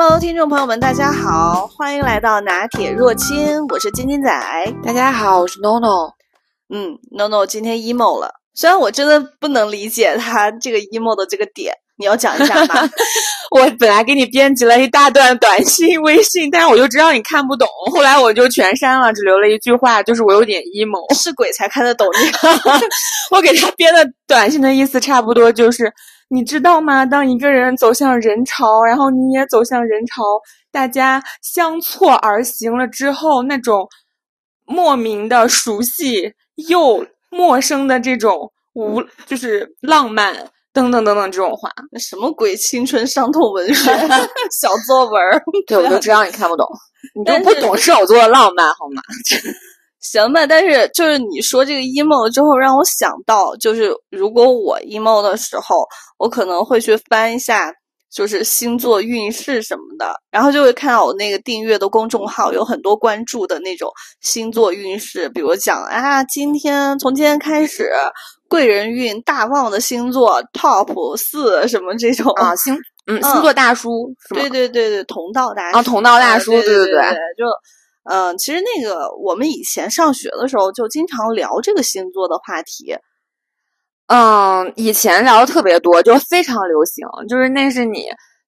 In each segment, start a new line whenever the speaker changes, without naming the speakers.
Hello，听众朋友们，大家好，欢迎来到拿铁若清，我是金金仔。
大家好，我是 NONO。
嗯，NONO 今天 emo 了，虽然我真的不能理解他这个 emo 的这个点，你要讲一下吗？
我本来给你编辑了一大段短信、微信，但是我就知道你看不懂，后来我就全删了，只留了一句话，就是我有点 emo，
是鬼才看得懂你。
我给他编的短信的意思差不多就是，你知道吗？当一个人走向人潮，然后你也走向人潮，大家相错而行了之后，那种莫名的熟悉又陌生的这种无，就是浪漫。等等等等，这种话，
那什么鬼青春伤痛文学 小作文？
对，我就知道你看不懂，你就不懂射手座的浪漫，好吗？
行吧，但是就是你说这个 emo 之后，让我想到，就是如果我 emo 的时候，我可能会去翻一下，就是星座运势什么的，然后就会看到我那个订阅的公众号有很多关注的那种星座运势，比如讲啊，今天从今天开始。贵人运大旺的星座 top 四什么这种
啊星 嗯星座大叔是
吗？对对对对，同道大叔
啊同道大叔
对
对对，
就嗯其实那个我们以前上学的时候就经常聊这个星座的话题，
嗯以前聊的特别多，就非常流行，就是那是你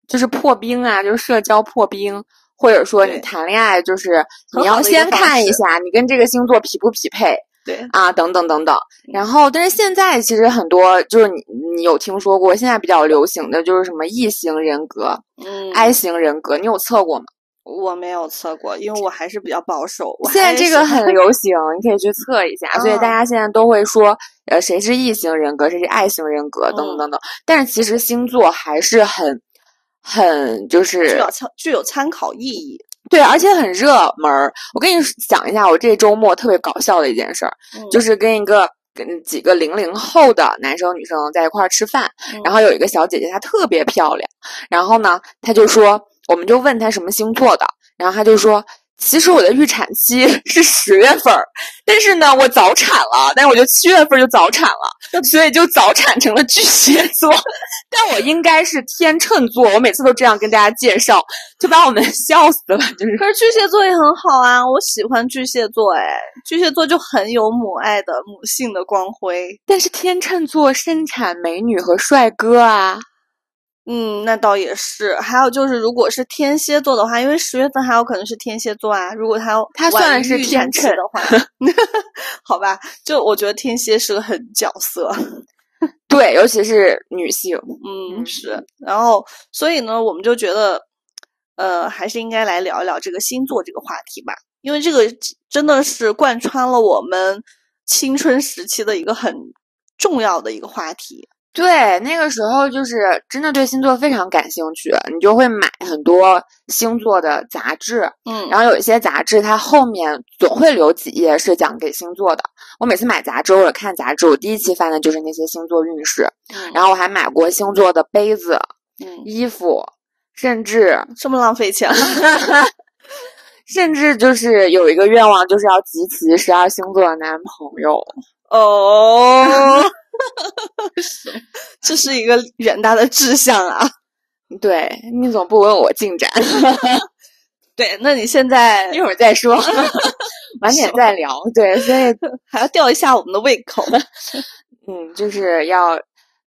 就是破冰啊，就是社交破冰，或者说你谈恋爱，就是你要先看一下你跟这个星座匹不匹配。
对
啊，等等等等，然后但是现在其实很多就是你你有听说过，现在比较流行的就是什么异型人格，
嗯
，I 型人格，你有测过吗？
我没有测过，因为我还是比较保守。
现在这个 很流行，你可以去测一下。所以大家现在都会说，呃，谁是异型人格，谁是 I 型人格，等等等等。但是其实星座还是很很就是
具有参具有参考意义。
对，而且很热门儿。我跟你讲一下，我这周末特别搞笑的一件事儿，就是跟一个跟几个零零后的男生女生在一块儿吃饭，然后有一个小姐姐，她特别漂亮，然后呢，她就说，我们就问他什么星座的，然后他就说。其实我的预产期 是十月份儿，但是呢，我早产了，但是我就七月份就早产了，所以就早产成了巨蟹座。但我应该是天秤座，我每次都这样跟大家介绍，就把我们 笑死了。就是，
可是巨蟹座也很好啊，我喜欢巨蟹座，哎，巨蟹座就很有母爱的母性的光辉。
但是天秤座生产美女和帅哥啊。
嗯，那倒也是。还有就是，如果是天蝎座的话，因为十月份还有可能是天蝎座啊。如果他
他算是天秤
的话，好吧，就我觉得天蝎是个狠角色，
对，尤其是女性。
嗯，是。然后，所以呢，我们就觉得，呃，还是应该来聊一聊这个星座这个话题吧，因为这个真的是贯穿了我们青春时期的一个很重要的一个话题。
对，那个时候就是真的对星座非常感兴趣，你就会买很多星座的杂志，
嗯，
然后有一些杂志它后面总会留几页是讲给星座的。我每次买杂志或者看杂志，我第一期翻的就是那些星座运势，然后我还买过星座的杯子、嗯。衣服，甚至
这么浪费钱，
甚至就是有一个愿望，就是要集齐十二星座的男朋友
哦。这是一个远大的志向啊！
对你总不问我进展？
对，那你现在
一会儿再说，晚点再聊。对，所以
还要吊一下我们的胃口。
嗯，就是要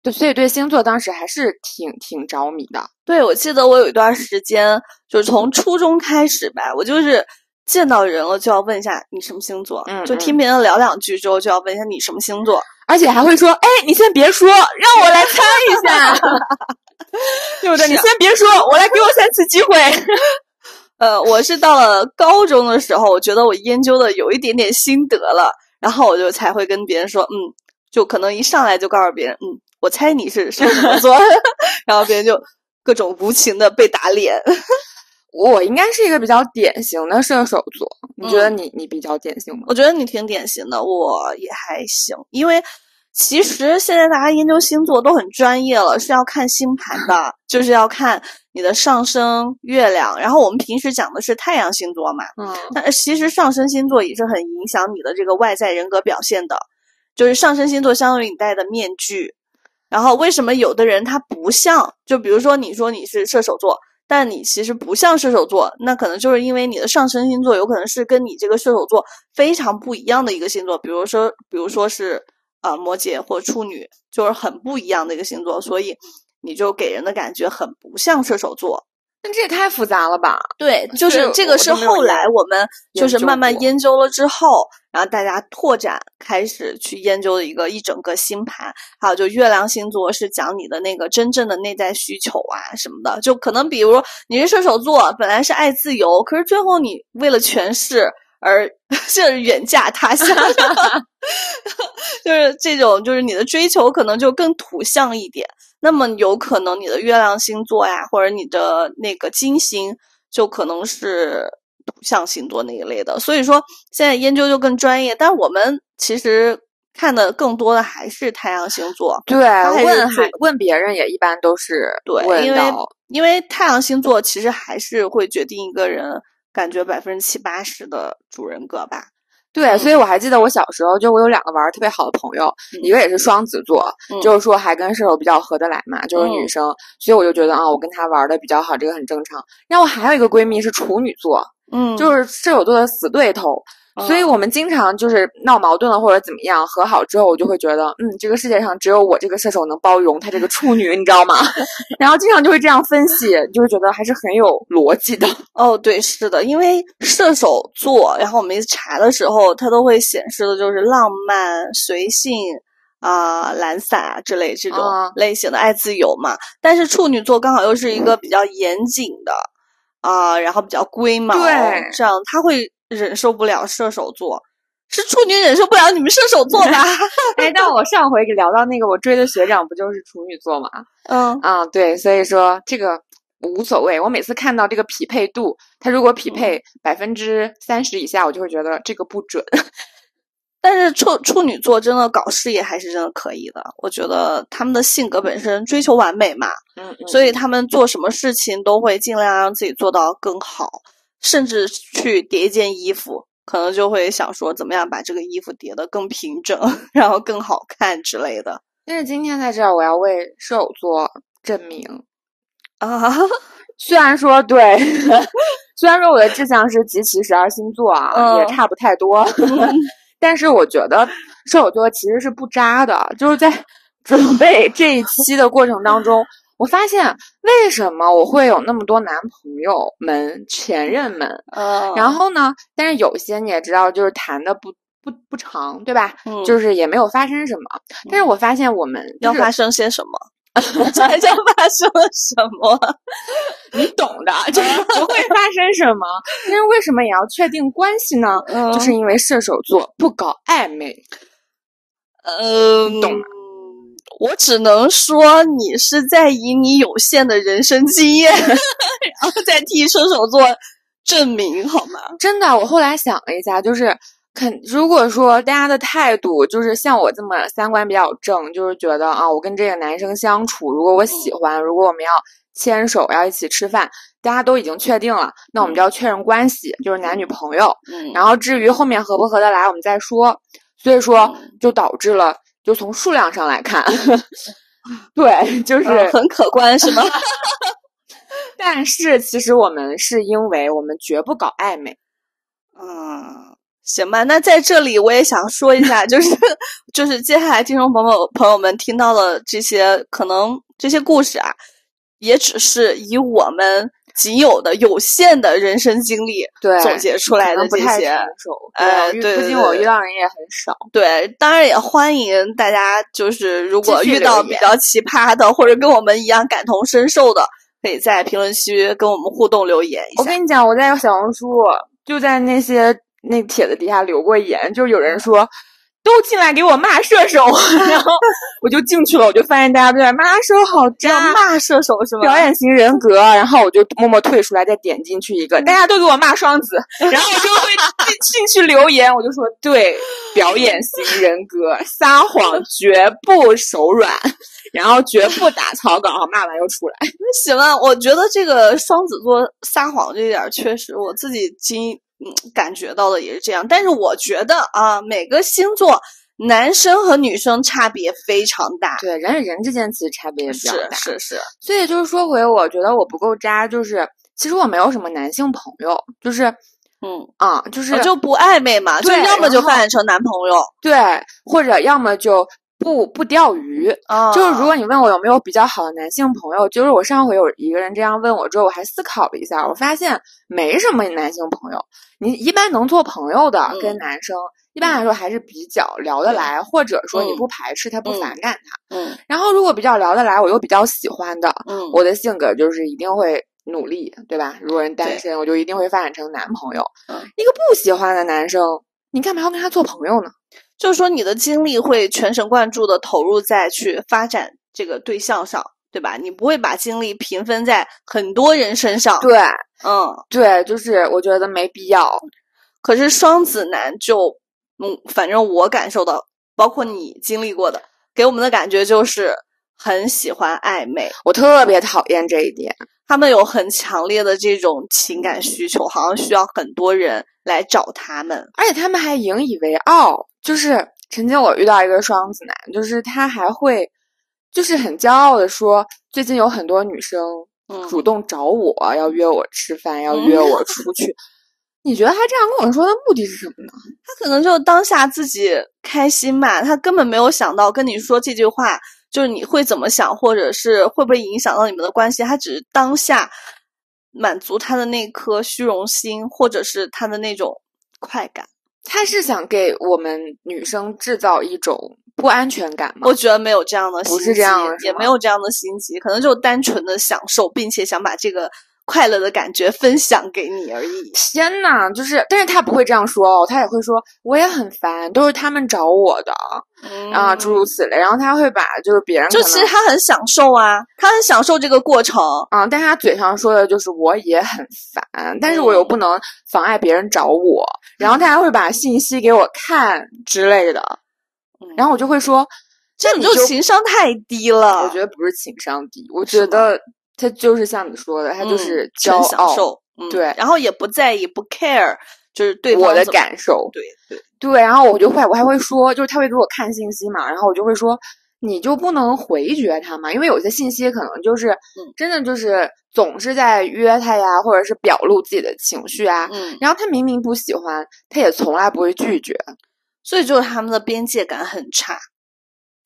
对，所以对星座当时还是挺挺着迷的。
对，我记得我有一段时间，就是从初中开始吧，我就是见到人了就要问一下你什么星座，
嗯，
就听别人聊两句之后就要问一下你什么星座。
而且还会说：“哎，你先别说，让我来猜一下，对不对？你先别说，我来给我三次机会。”
呃，我是到了高中的时候，我觉得我研究的有一点点心得了，然后我就才会跟别人说：“嗯，就可能一上来就告诉别人，嗯，我猜你是什么座。”然后别人就各种无情的被打脸。
我应该是一个比较典型的射手座，你觉得你你比较典型吗？
我觉得你挺典型的，我也还行。因为其实现在大家研究星座都很专业了，是要看星盘的，就是要看你的上升、月亮。然后我们平时讲的是太阳星座嘛，
嗯，
但其实上升星座也是很影响你的这个外在人格表现的，就是上升星座相当于你戴的面具。然后为什么有的人他不像？就比如说你说你是射手座。但你其实不像射手座，那可能就是因为你的上升星座有可能是跟你这个射手座非常不一样的一个星座，比如说，比如说是啊摩羯或处女，就是很不一样的一个星座，所以你就给人的感觉很不像射手座。
那这也太复杂了吧？
对，就是这个是后来我们就是慢慢研究了之后，然后大家拓展开始去研究的一个一整个星盘。还有就月亮星座是讲你的那个真正的内在需求啊什么的，就可能比如你是射手座，本来是爱自由，可是最后你为了权势而 就是远嫁他乡，就是这种就是你的追求可能就更土象一点。那么有可能你的月亮星座呀，或者你的那个金星，就可能是土象星座那一类的。所以说现在研究就更专业，但我们其实看的更多的还是太阳星座。
对，问还问别人也一般都是
对，因为因为太阳星座其实还是会决定一个人感觉百分之七八十的主人格吧。
对，所以我还记得我小时候，就我有两个玩儿特别好的朋友，一个也是双子座，就是说还跟射手比较合得来嘛，就是女生，所以我就觉得啊，我跟她玩的比较好，这个很正常。然后我还有一个闺蜜是处女座，
嗯，
就是射手座的死对头。所以我们经常就是闹矛盾了或者怎么样，和好之后我就会觉得，嗯，这个世界上只有我这个射手能包容他这个处女，你知道吗？然后经常就会这样分析，就是觉得还是很有逻辑的。
哦，对，是的，因为射手座，然后我们查的时候，它都会显示的就是浪漫、随性啊、懒散啊之类这种类型的爱自由嘛。但是处女座刚好又是一个比较严谨的啊，然后比较龟毛，
对，
这样他会。忍受不了射手座，是处女忍受不了你们射手座吧？
哎，但我上回聊到那个我追的学长不就是处女座吗？
嗯
啊，对，所以说这个无所谓。我每次看到这个匹配度，他如果匹配百分之三十以下，我就会觉得这个不准。
但是处处女座真的搞事业还是真的可以的，我觉得他们的性格本身追求完美嘛，
嗯，
所以他们做什么事情都会尽量让自己做到更好。甚至去叠一件衣服，可能就会想说怎么样把这个衣服叠得更平整，然后更好看之类的。
但是今天在这儿，我要为射手座证明
啊！
虽然说对，虽然说我的志向是集齐十二星座啊，也差不太多，但是我觉得射手座其实是不渣的，就是在准备这一期的过程当中。我发现为什么我会有那么多男朋友们、前任们？
嗯，
然后呢？但是有些你也知道，就是谈的不不不长，对吧？
嗯，
就是也没有发生什么。但是我发现我们
要发生些什么？才叫发生了什么？
你懂的，就是不会发生什么。但是为什么也要确定关系呢？就是因为射手座不搞暧昧。
嗯，
懂。
我只能说，你是在以你有限的人生经验，然后再替射手座证明，好吗？
真的，我后来想了一下，就是肯如果说大家的态度就是像我这么三观比较正，就是觉得啊，我跟这个男生相处，如果我喜欢，如果我们要牵手，要一起吃饭，大家都已经确定了，那我们就要确认关系，就是男女朋友。
嗯，
然后至于后面合不合得来，我们再说。所以说，就导致了。就从数量上来看，对，就是
很可观，是吗？
但是其实我们是因为我们绝不搞暧昧。
嗯，行吧。那在这里我也想说一下，就是就是接下来听众朋友朋友们听到的这些，可能这些故事啊，也只是以我们。仅有的有限的人生经历，
对
总结出来的这些，
呃，
对，
毕竟我遇到人也很少。
对，当然也欢迎大家，就是如果遇到比较奇葩的，或者跟我们一样感同身受的，可以在评论区跟我们互动留言一
下。我跟你讲，我在小红书就在那些那帖子底下留过言，就有人说。都进来给我骂射手，然后我就进去了，我就发现大家都在骂射手好渣，
骂射手是吗？
表演型人格，然后我就默默退出来，再点进去一个，大家都给我骂双子，然后我就会进进去留言，我就说对，表演型人格，撒谎绝不手软，然后绝不打草稿，骂完又出来。
那行了，我觉得这个双子座撒谎这一点确实，我自己经。嗯，感觉到的也是这样，但是我觉得啊，每个星座男生和女生差别非常大。
对，人与人之间其实差别也比较大。
是是是。
所以就是说回，我觉得我不够渣，就是其实我没有什么男性朋友，就是
嗯
啊，就是
就不暧昧嘛，就要么就发展成男朋友，
对，或者要么就。不不钓鱼，就是如果你问我有没有比较好的男性朋友，就是我上回有一个人这样问我之后，我还思考了一下，我发现没什么男性朋友。你一般能做朋友的跟男生，一般来说还是比较聊得来，或者说你不排斥他，不反感他。
嗯。
然后如果比较聊得来，我又比较喜欢的，
嗯，
我的性格就是一定会努力，对吧？如果人单身，我就一定会发展成男朋友。一个不喜欢的男生，你干嘛要跟他做朋友呢？
就是说，你的精力会全神贯注的投入在去发展这个对象上，对吧？你不会把精力平分在很多人身上。
对，
嗯，
对，就是我觉得没必要。
可是双子男就，嗯，反正我感受到，包括你经历过的，给我们的感觉就是很喜欢暧昧。
我特别讨厌这一点，
他们有很强烈的这种情感需求，好像需要很多人来找他们，
而且他们还引以为傲。就是曾经我遇到一个双子男，就是他还会，就是很骄傲的说，最近有很多女生主动找我要约我吃饭，要约我出去。你觉得他这样跟我说的目的是什么呢？
他可能就当下自己开心嘛，他根本没有想到跟你说这句话，就是你会怎么想，或者是会不会影响到你们的关系。他只是当下满足他的那颗虚荣心，或者是他的那种快感。
他是想给我们女生制造一种不安全感吗？
我觉得没有这样的，
不是这样的，
也没有这样的心机，可能就单纯的享受，并且想把这个。快乐的感觉分享给你而已。
天呐，就是，但是他不会这样说哦，他也会说我也很烦，都是他们找我的，啊，诸如此类。然后他会把就是别人，
就其实他很享受啊，他很享受这个过程
啊，但是他嘴上说的就是我也很烦，但是我又不能妨碍别人找我。然后他还会把信息给我看之类的，然后我就会说，
这你就情商太低了。
我觉得不是情商低，我觉得。他就是像你说的，他就是
骄傲，
对，
然后也不在意，不 care，就是对
我的感受，
对对
对。然后我就会，我还会说，就是他会给我看信息嘛，然后我就会说，你就不能回绝他嘛？因为有些信息可能就是真的就是总是在约他呀，或者是表露自己的情绪啊。
嗯，
然后他明明不喜欢，他也从来不会拒绝，
所以就是他们的边界感很差，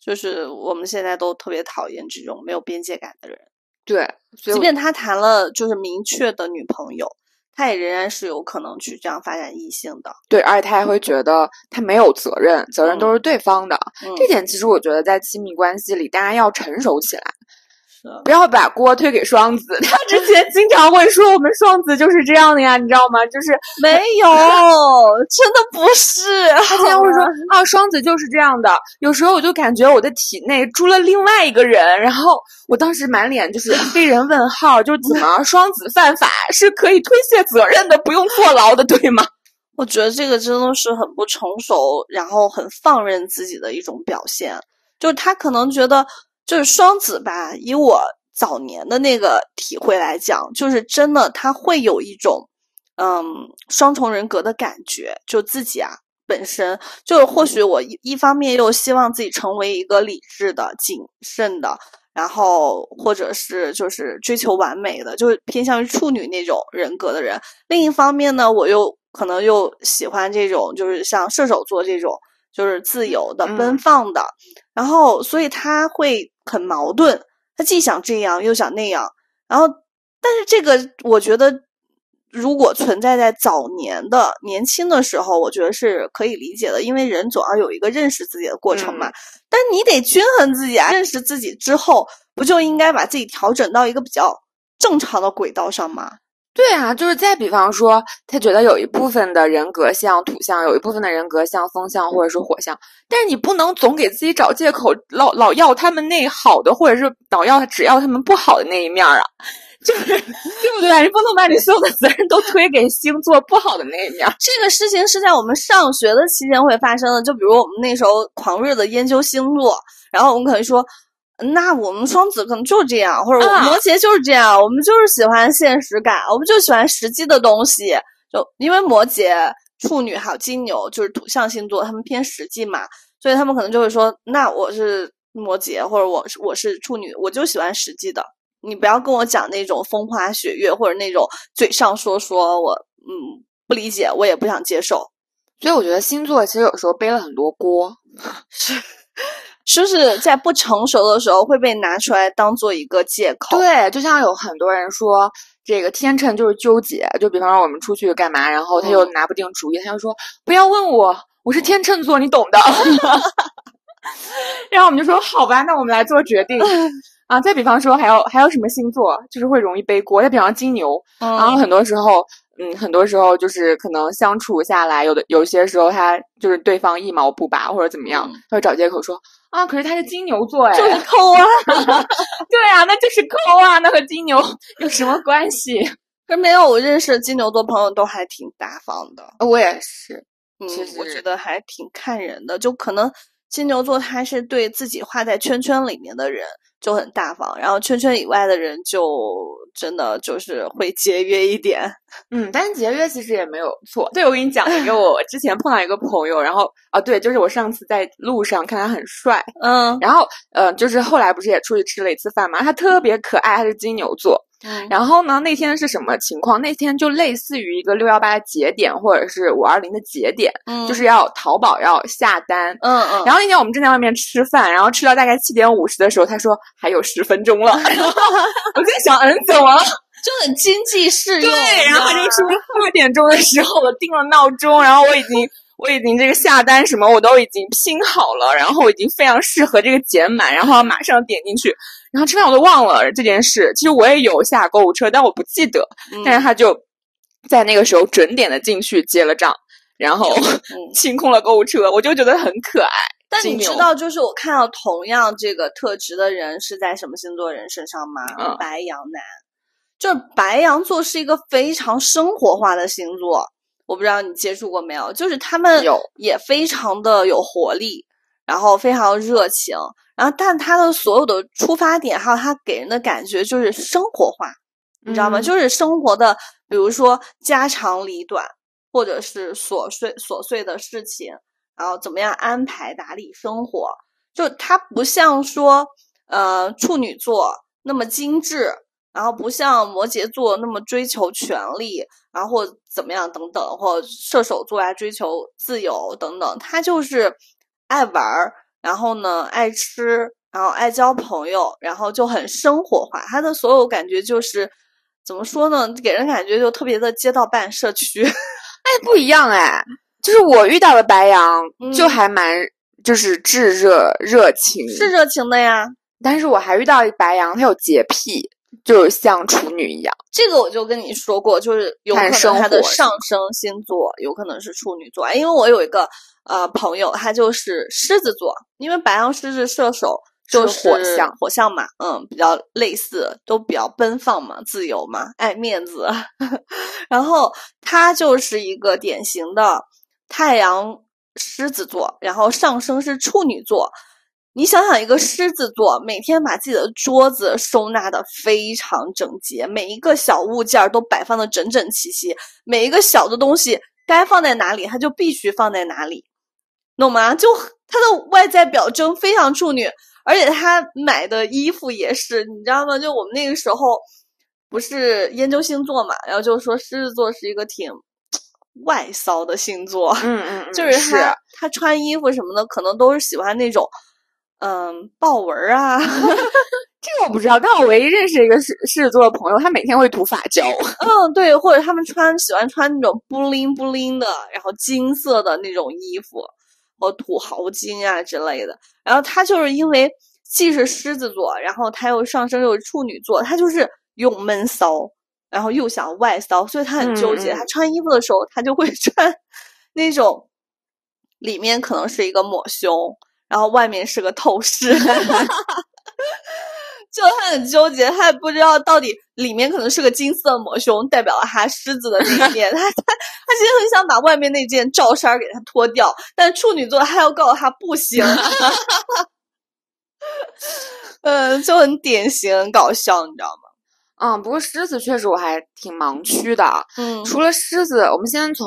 就是我们现在都特别讨厌这种没有边界感的人。
对，
即便他谈了就是明确的女朋友，他也仍然是有可能去这样发展异性的。
对，而且他还会觉得他没有责任，责任都是对方的。这点其实我觉得在亲密关系里，大家要成熟起来。不要把锅推给双子，他之前经常会说我们双子就是这样的呀，你知道吗？就是
没有，真的不是。
他经常会说啊，双子就是这样的。有时候我就感觉我的体内住了另外一个人，然后我当时满脸就是被人问号，就怎么双子犯法是可以推卸责任的，不用坐牢的，对吗？
我觉得这个真的是很不成熟，然后很放任自己的一种表现，就是他可能觉得。就是双子吧，以我早年的那个体会来讲，就是真的他会有一种，嗯，双重人格的感觉。就自己啊，本身就或许我一一方面又希望自己成为一个理智的、谨慎的，然后或者是就是追求完美的，就是偏向于处女那种人格的人。另一方面呢，我又可能又喜欢这种，就是像射手座这种，就是自由的、奔放的。然后，所以他会。很矛盾，他既想这样又想那样，然后，但是这个我觉得，如果存在在早年的年轻的时候，我觉得是可以理解的，因为人总要有一个认识自己的过程嘛。但你得均衡自己啊，认识自己之后，不就应该把自己调整到一个比较正常的轨道上吗？
对啊，就是再比方说，他觉得有一部分的人格像土象，有一部分的人格像风象或者是火象，但是你不能总给自己找借口，老老要他们那好的，或者是老要只要他们不好的那一面啊，就是对不对？你不能把你所有的责任都推给星座不好的那一面。
这个事情是在我们上学的期间会发生的，就比如我们那时候狂热的研究星座，然后我们可能说。那我们双子可能就是这样，或者我们摩羯就是这样，我们就是喜欢现实感，我们就喜欢实际的东西。就因为摩羯、处女还有金牛就是土象星座，他们偏实际嘛，所以他们可能就会说，那我是摩羯，或者我是我是处女，我就喜欢实际的，你不要跟我讲那种风花雪月或者那种嘴上说说我嗯不理解，我也不想接受。
所以我觉得星座其实有时候背了很多锅，
是。说是在不成熟的时候会被拿出来当做一个借口。
对，就像有很多人说，这个天秤就是纠结。就比方说我们出去干嘛，然后他又拿不定主意，他就说不要问我，我是天秤座，你懂的。然后我们就说好吧，那我们来做决定 啊。再比方说还有还有什么星座就是会容易背锅？再比方金牛，然后很多时候。嗯，很多时候就是可能相处下来，有的有些时候他就是对方一毛不拔或者怎么样，他会找借口说啊，可是他是金牛座哎，
就是抠啊，
对啊，那就是抠啊，那和金牛 有什么关系？
可没有，我认识金牛座朋友都还挺大方的，
我也是，
嗯，我觉得还挺看人的，就可能金牛座他是对自己画在圈圈里面的人。就很大方，然后圈圈以外的人就真的就是会节约一点，
嗯，但是节约其实也没有错。对，我跟你讲一个，我之前碰到一个朋友，然后啊，对，就是我上次在路上看他很帅，
嗯，
然后呃，就是后来不是也出去吃了一次饭嘛，他特别可爱，他是金牛座。然后呢？那天是什么情况？那天就类似于一个六幺八节点，或者是五二零的节点，
嗯，
就是要淘宝要下单，
嗯嗯。
然后那天我们正在外面吃饭，然后吃到大概七点五十的时候，他说还有十分钟了。我在想，嗯，怎么了？
就很经济适用。
对，然后他就说八点钟的时候我定了闹钟，然后我已经。我已经这个下单什么我都已经拼好了，然后我已经非常适合这个减满，然后马上点进去，然后吃饭我都忘了这件事。其实我也有下购物车，但我不记得。但是他就在那个时候准点的进去结了账，然后 清空了购物车，我就觉得很可爱。
但你知道，就是我看到同样这个特质的人是在什么星座人身上吗？白羊男，就是白羊座是一个非常生活化的星座。我不知道你接触过没有，就是他们也非常的有活力，然后非常热情，然后但他的所有的出发点还有他给人的感觉就是生活化，你知道吗？就是生活的，比如说家长里短，或者是琐碎琐碎的事情，然后怎么样安排打理生活，就他不像说呃处女座那么精致。然后不像摩羯座那么追求权力，然后或怎么样等等，或射手座啊追求自由等等，他就是爱玩儿，然后呢爱吃，然后爱交朋友，然后就很生活化。他的所有感觉就是怎么说呢？给人感觉就特别的街道办社区。
哎，不一样哎，就是我遇到的白羊就还蛮就是炙热热情，
是热情的呀。
但是我还遇到一白羊，他有洁癖。就像处女一样，
这个我就跟你说过，就是有可能他的上升星座有可能是处女座，因为我有一个呃朋友，他就是狮子座，因为白羊、狮子、射手就是
火象，
火象嘛，嗯，比较类似，都比较奔放嘛，自由嘛，爱面子。然后他就是一个典型的太阳狮子座，然后上升是处女座。你想想，一个狮子座每天把自己的桌子收纳的非常整洁，每一个小物件都摆放的整整齐齐，每一个小的东西该放在哪里，他就必须放在哪里，懂吗？就她的外在表征非常处女，而且她买的衣服也是，你知道吗？就我们那个时候不是研究星座嘛，然后就说狮子座是一个挺外骚的星座，
嗯嗯，
就是他他穿衣服什么的，可能都是喜欢那种。嗯，豹纹啊，
这个我不知道。但我唯一认识一个狮狮子座的朋友，他每天会涂发胶。
嗯，对，或者他们穿喜欢穿那种布灵布灵的，然后金色的那种衣服，或土豪金啊之类的。然后他就是因为既是狮子座，然后他又上升又是处女座，他就是又闷骚，然后又想外骚，所以他很纠结。他穿衣服的时候，他就会 穿那种里面可能是一个抹胸。然后外面是个透视，就他很纠结，他也不知道到底里面可能是个金色抹胸，代表了他狮子的那一面。他他他其实很想把外面那件罩衫给他脱掉，但处女座他要告诉他不行。嗯，就很典型搞笑，你知道吗？
嗯，不过狮子确实我还挺盲区的。
嗯，
除了狮子，我们先从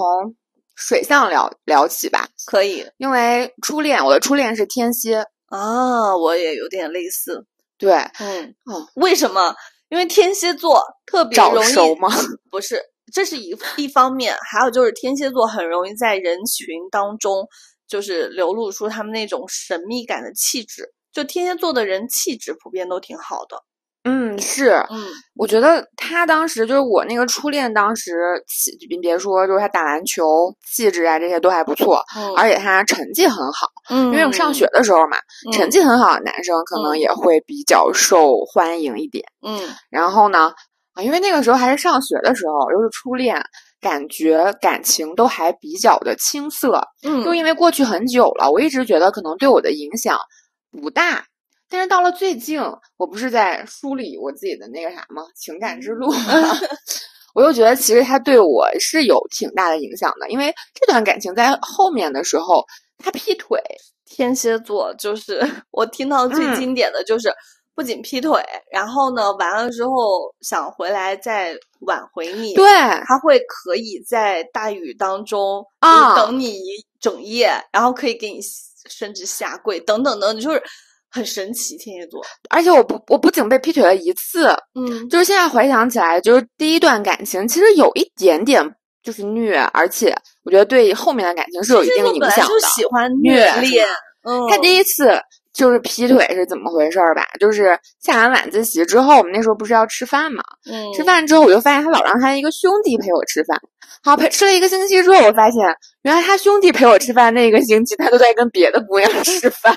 水象聊聊起吧，
可以。
因为初恋，我的初恋是天蝎
啊，我也有点类似。
对，
嗯，哦，为什么？因为天蝎座特别容
易吗？
不是，这是一一方面，还有就是天蝎座很容易在人群当中，就是流露出他们那种神秘感的气质。就天蝎座的人气质普遍都挺好的。
嗯，是，
嗯，
我觉得他当时就是我那个初恋，当时气，你别说，就是他打篮球气质啊，这些都还不错，而且他成绩很好，嗯，因为我上学的时候嘛，成绩很好的男生可能也会比较受欢迎一点，
嗯，
然后呢，啊，因为那个时候还是上学的时候，又是初恋，感觉感情都还比较的青涩，
嗯，
就因为过去很久了，我一直觉得可能对我的影响不大。但是到了最近，我不是在梳理我自己的那个啥吗？情感之路，我又觉得其实他对我是有挺大的影响的，因为这段感情在后面的时候他劈腿。
天蝎座就是 我听到最经典的就是不仅劈腿，然后呢完了之后想回来再挽回你，
对，
他会可以在大雨当中
啊
等你一整夜，然后可以给你甚至下跪等等等，就是。很神奇，天蝎座。
而且我不，我不仅被劈腿了一次，
嗯，
就是现在回想起来，就是第一段感情其实有一点点就是虐，而且我觉得对后面的感情是有一定影响的。
就喜欢虐恋。嗯，
他第一次就是劈腿是怎么回事儿吧？就是下完晚自习之后，我们那时候不是要吃饭嘛？
嗯，
吃饭之后我就发现他老让他一个兄弟陪我吃饭。好，陪吃了一个星期之后，我发现原来他兄弟陪我吃饭那一个星期，他都在跟别的姑娘 吃饭。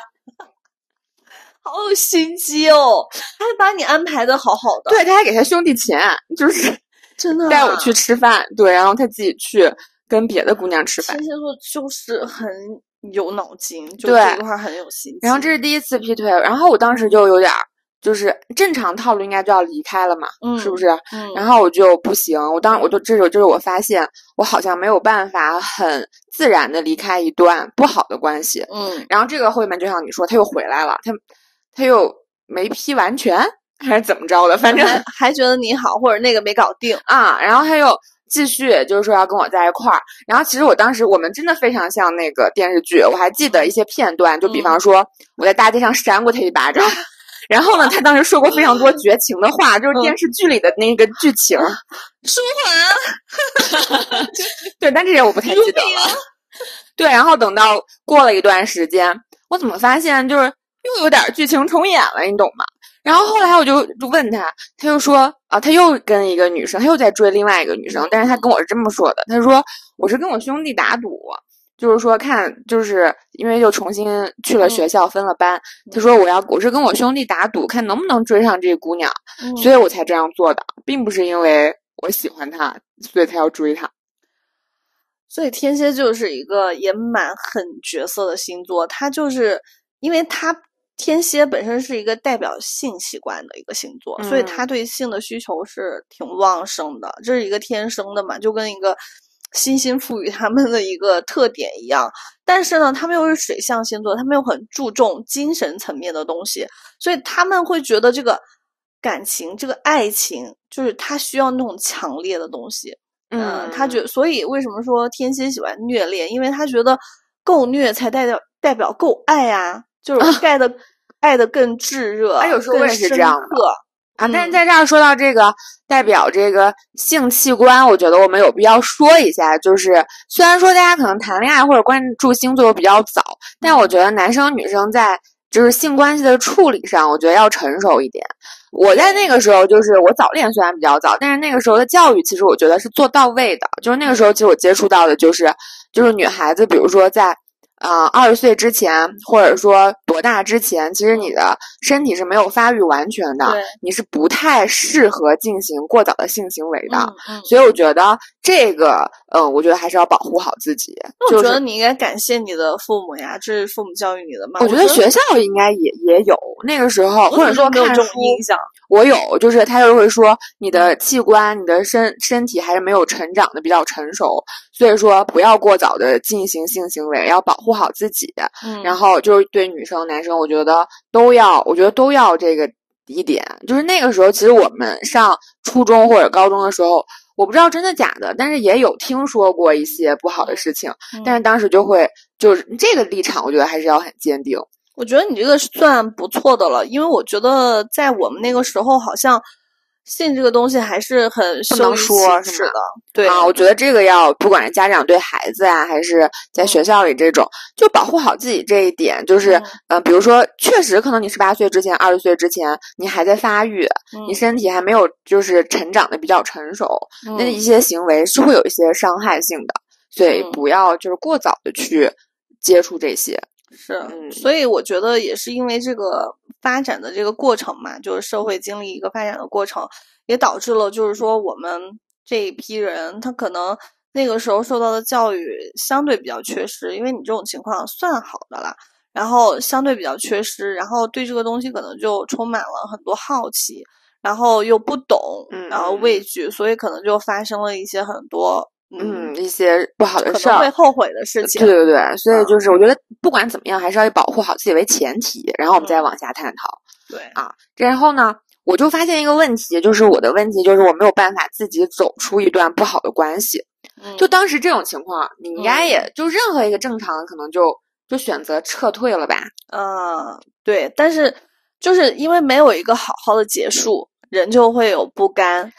好有心机哦，他还把你安排的好好的。
对，他还给他兄弟钱，就是
真的
带我去吃饭。对，然后他自己去跟别的姑娘吃饭。
天蝎座就是很有脑筋，就这块很有心。
然后这是第一次劈腿，然后我当时就有点儿，就是正常套路应该就要离开了嘛，
嗯，
是不是？
嗯。
然后我就不行，我当我就这时候就是我发现我好像没有办法很自然的离开一段不好的关系，
嗯。
然后这个后面就像你说，他又回来了，他。他又没批完全，还是怎么着的？反正
还觉得你好，或者那个没搞定
啊。然后他又继续，就是说要跟我在一块儿。然后其实我当时我们真的非常像那个电视剧，我还记得一些片段，就比方说我在大街上扇过他一巴掌，然后呢，他当时说过非常多绝情的话，就是电视剧里的那个剧情。
舒缓，
对，但这些我不太记得了。对，然后等到过了一段时间，我怎么发现就是。又有点剧情重演了，你懂吗？然后后来我就就问他，他又说啊，他又跟一个女生，他又在追另外一个女生，但是他跟我是这么说的，他说我是跟我兄弟打赌，就是说看，就是因为又重新去了学校分了班，他说我要我是跟我兄弟打赌，看能不能追上这个姑娘，所以我才这样做的，并不是因为我喜欢她，所以才要追她。
所以天蝎就是一个也蛮狠角色的星座，他就是因为他。天蝎本身是一个代表性器官的一个星座，所以他对性的需求是挺旺盛的，这是一个天生的嘛，就跟一个星星赋予他们的一个特点一样。但是呢，他们又是水象星座，他们又很注重精神层面的东西，所以他们会觉得这个感情、这个爱情，就是他需要那种强烈的东西。
嗯，
他觉，所以为什么说天蝎喜欢虐恋？因为他觉得够虐才代表代表够爱啊。就是盖的爱的更炙热，
哎有时候我也是这样
的
啊。但是在这儿说到这个代表这个性器官，我觉得我们有必要说一下，就是虽然说大家可能谈恋爱或者关注星座比较早，但我觉得男生女生在就是性关系的处理上，我觉得要成熟一点。我在那个时候就是我早恋虽然比较早，但是那个时候的教育其实我觉得是做到位的。就是那个时候其实我接触到的就是就是女孩子，比如说在。啊，二十岁之前，或者说多大之前，其实你的身体是没有发育完全的，你是不太适合进行过早的性行为的。所以我觉得这个，嗯，我觉得还是要保护好自己。
我觉得你应该感谢你的父母呀，这是父母教育你的嘛。
我觉得学校应该也也有那个时候，或者说
没有这种影响。
我有，就是他就会说你的器官、你的身身体还是没有成长的比较成熟，所以说不要过早的进行性行为，要保护好自己。
嗯，
然后就是对女生、男生，我觉得都要，我觉得都要这个一点。就是那个时候，其实我们上初中或者高中的时候。我不知道真的假的，但是也有听说过一些不好的事情，
嗯
但是当时就会就是这个立场，我觉得还是要很坚定。
我觉得你这个算不错的了，因为我觉得在我们那个时候，好像性这个东西还是很
不能说是
的。对
啊，我觉得这个要不管是家长对孩子啊，还是在学校里这种，就保护好自己这一点。就是，
嗯
呃，比如说，确实可能你十八岁之前、二十岁之前，你还在发育，你
嗯
身体还没有就是成长的比较成熟，那
嗯
一些行为是会有一些伤害性的，所以
嗯
不要就是过早的去接触这些。
是，
嗯
所以我觉得也是因为这个发展的这个过程嘛，就是社会经历一个发展的过程，也导致了就是说我们这一批人，他可能那个时候受到的教育相对比较缺失，因为你这种情况算好的啦，然后相对比较缺失，然后对这个东西可能就充满了很多好奇，然后又不懂，
嗯
然后
嗯
畏。惧，所以可能就发生了一些很多
嗯，一些不好的事儿。
能会后悔的事情。
对对对，所以
嗯
就是我觉得不管怎么样，还是要以保护好自己为前提，然后我们再
嗯
往下探讨。
对
啊，然后呢，我就发现一个问题，就是我的问题就是我没有办法自己走出一段不好的关系。
嗯
就当时这种情况，你应该
嗯
也就任何一个正常的可能就就选择撤退了吧？
嗯，对，但是就是因为没有一个好好的结束，人就会有不甘。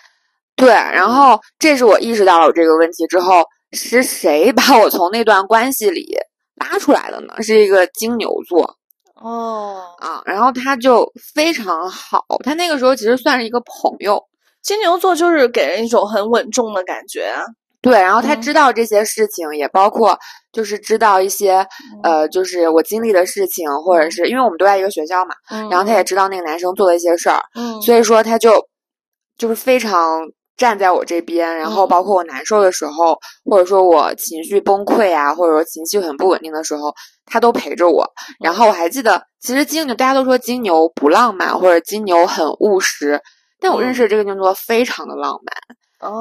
对，然后这是我意识到了我这个问题之后，是谁把我从那段关系里拉出来的呢？是一个金牛座
哦，
啊，然后他就非常好，他那个时候其实算是一个朋友。
金牛座就是给人一种很稳重的感觉啊。
对，然后他
嗯
知道这些事情，也包括就是知道一些呃，就是我经历的事情，或者是因为我们都在一个学校嘛，
嗯，
然后他也知道那个男生做的一些事儿，
嗯，
所以说他就就是非常站在我这边，然后
嗯
包括我难受的时候，或者说我情绪崩溃啊，或者说情绪很不稳定的时候，他都陪着我。然后我还记得，其实金牛大家都说金牛不浪漫，或者金牛很务实，但我认
嗯
识的这个金牛座非常的浪漫。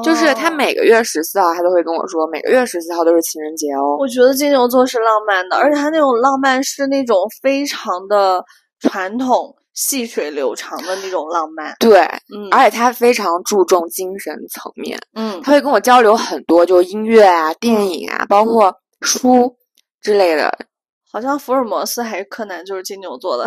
就是他
哦
每个月十四号，他都会跟我说，每个月十四号都是情人节哦。
我觉得金牛座是浪漫的，而且他那种浪漫是那种非常的传统、细水流长的那种浪漫。
对，
嗯，
而且他非常注重精神层面，
嗯
他会跟我交流很多，就音乐啊、电影啊，包括书之类的
好像福尔摩斯还是柯南就是金牛座的，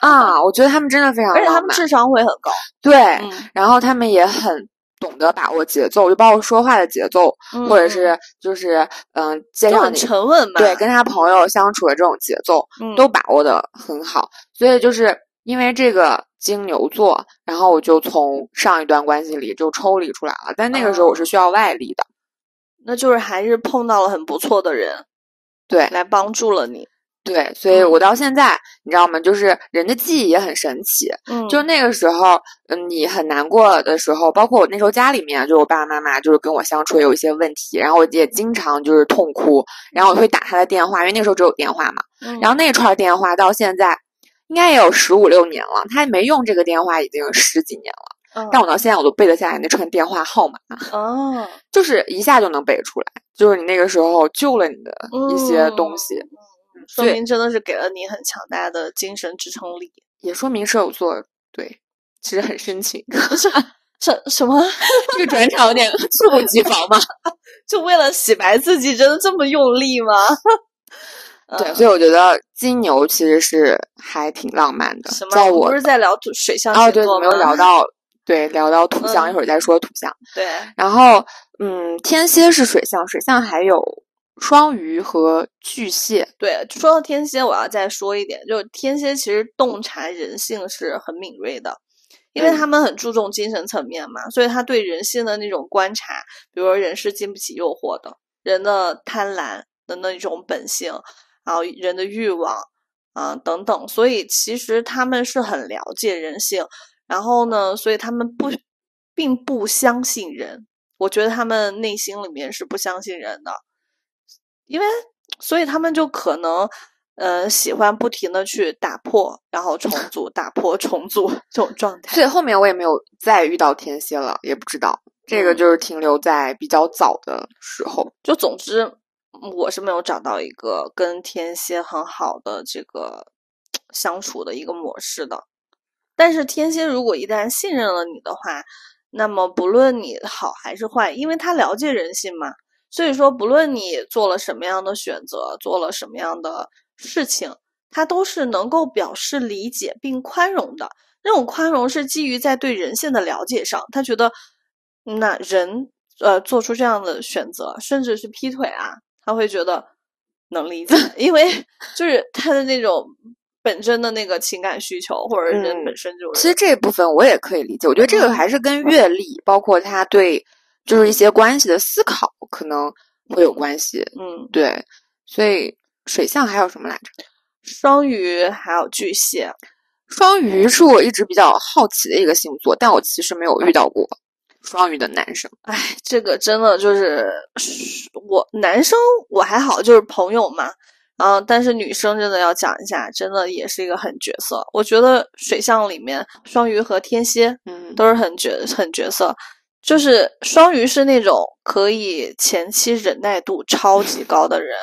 啊。我觉得他们真的非常
而且他，们智商会很高。
对，
嗯，
然后他们也很懂得把握节奏，就包括说话的节奏，
嗯
或者是就是嗯，介
就很
绍你
沉稳嘛。
对跟他朋友相处的这种节奏，
嗯
都把握的很好，所以就是因为这个金牛座，然后我就从上一段关系里就抽离出来了。但那个时候我是需要外力的，
那就是还是碰到了很不错的人
对
来帮助了你。
对，所以
嗯
我到现在你知道吗？就是人的记忆也很神奇。
嗯，
就那个时候，嗯，你很难过的时候，包括我那时候家里面，就我爸爸妈妈就是跟我相处也有一些问题，然后我也经常就是痛哭，然后我会打他的电话，因为那时候只有电话嘛。
嗯
然后那串电话到现在应该也有十五六年了，他没用这个电话已经十几年了，
嗯
但我到现在我都背得下来那串电话号码，
哦，
就是一下就能背出来，就是你那个时候救了你的一些东西，
嗯说明真的是给了你很强大的精神支撑力。
也说明射手座对其实很深情。
什什么？
这个转场有点猝不及防嘛。
就为了洗白自己，真的这么用力吗？
对，
嗯
所以我觉得金牛其实是还挺浪漫的
什，么？
在我
不是在聊土水象
哦，对，没有？聊到，对，聊到土象，
嗯
一会儿再说土象。
对，
然后，嗯，天蝎是水象，水象还有双鱼和巨蟹。
对，说到天蝎，我要再说一点，就是天蝎其实洞察人性是很敏锐的，因为
嗯
他们很注重精神层面嘛，所以他对人性的那种观察，比如说人是经不起诱惑的，人的贪婪的那种本性，然后人的欲望啊、等等，所以其实他们是很了解人性，然后呢，所以他们不并不相信人，我觉得他们内心里面是不相信人的。因为所以他们就可能呃喜欢不停的去打破，然后重组，打破重组 这种状态。
所以后面我也没有再遇到天蝎了，也不知道这个
嗯
就是停留在比较早的时候。
就总之，嗯我是没有找到一个跟天蝎很好的这个相处的一个模式的。但是天蝎如果一旦信任了你的话，那么不论你好还是坏，因为他了解人性嘛，所以说不论你做了什么样的选择，做了什么样的事情，他都是能够表示理解并宽容的。那种宽容是基于在对人性的了解上，他觉得那人呃做出这样的选择，甚至是劈腿啊，他会觉得能理解，因为就是他的那种。本身的那个情感需求，或者人本身就
是，其实这部分我也可以理解。我觉得这个还是跟阅历，包括他对就是一些关系的思考，可能会有关系。
嗯，
对。所以水象还有什么来着？
双鱼还有巨蟹。
双鱼是我一直比较好奇的一个星座，但我其实没有遇到过双鱼的男生。
哎，这个真的就是我男生我还好，就是朋友嘛。啊！但是女生真的要讲一下，真的也是一个狠角色。我觉得水象里面，双鱼和天蝎，
嗯，
都是很角很角色。就是双鱼是那种可以前期忍耐度超级高的人，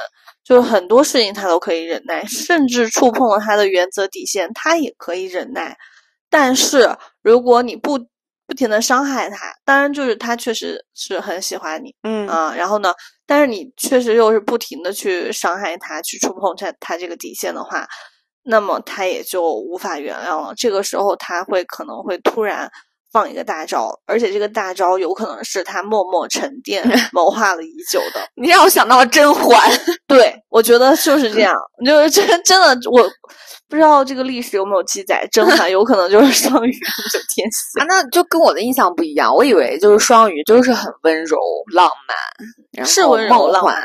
就是很多事情他都可以忍耐，甚至触碰了他的原则底线，他也可以忍耐。但是如果你不不停的伤害他，当然就是他确实是很喜欢你，
嗯
啊，然后呢，但是你确实又是不停的去伤害他，去触碰他他这个底线的话，那么他也就无法原谅了。这个时候他会可能会突然。放一个大招，而且这个大招有可能是他默默沉淀、谋划了已久的。
你让我想到了甄嬛，
对我觉得就是这样，就是真真的，我不知道这个历史有没有记载，甄嬛有可能就是 双鱼，就天蝎
啊，那就跟我的印象不一样。我以为就是双鱼就是很温柔、浪漫，
是温柔浪漫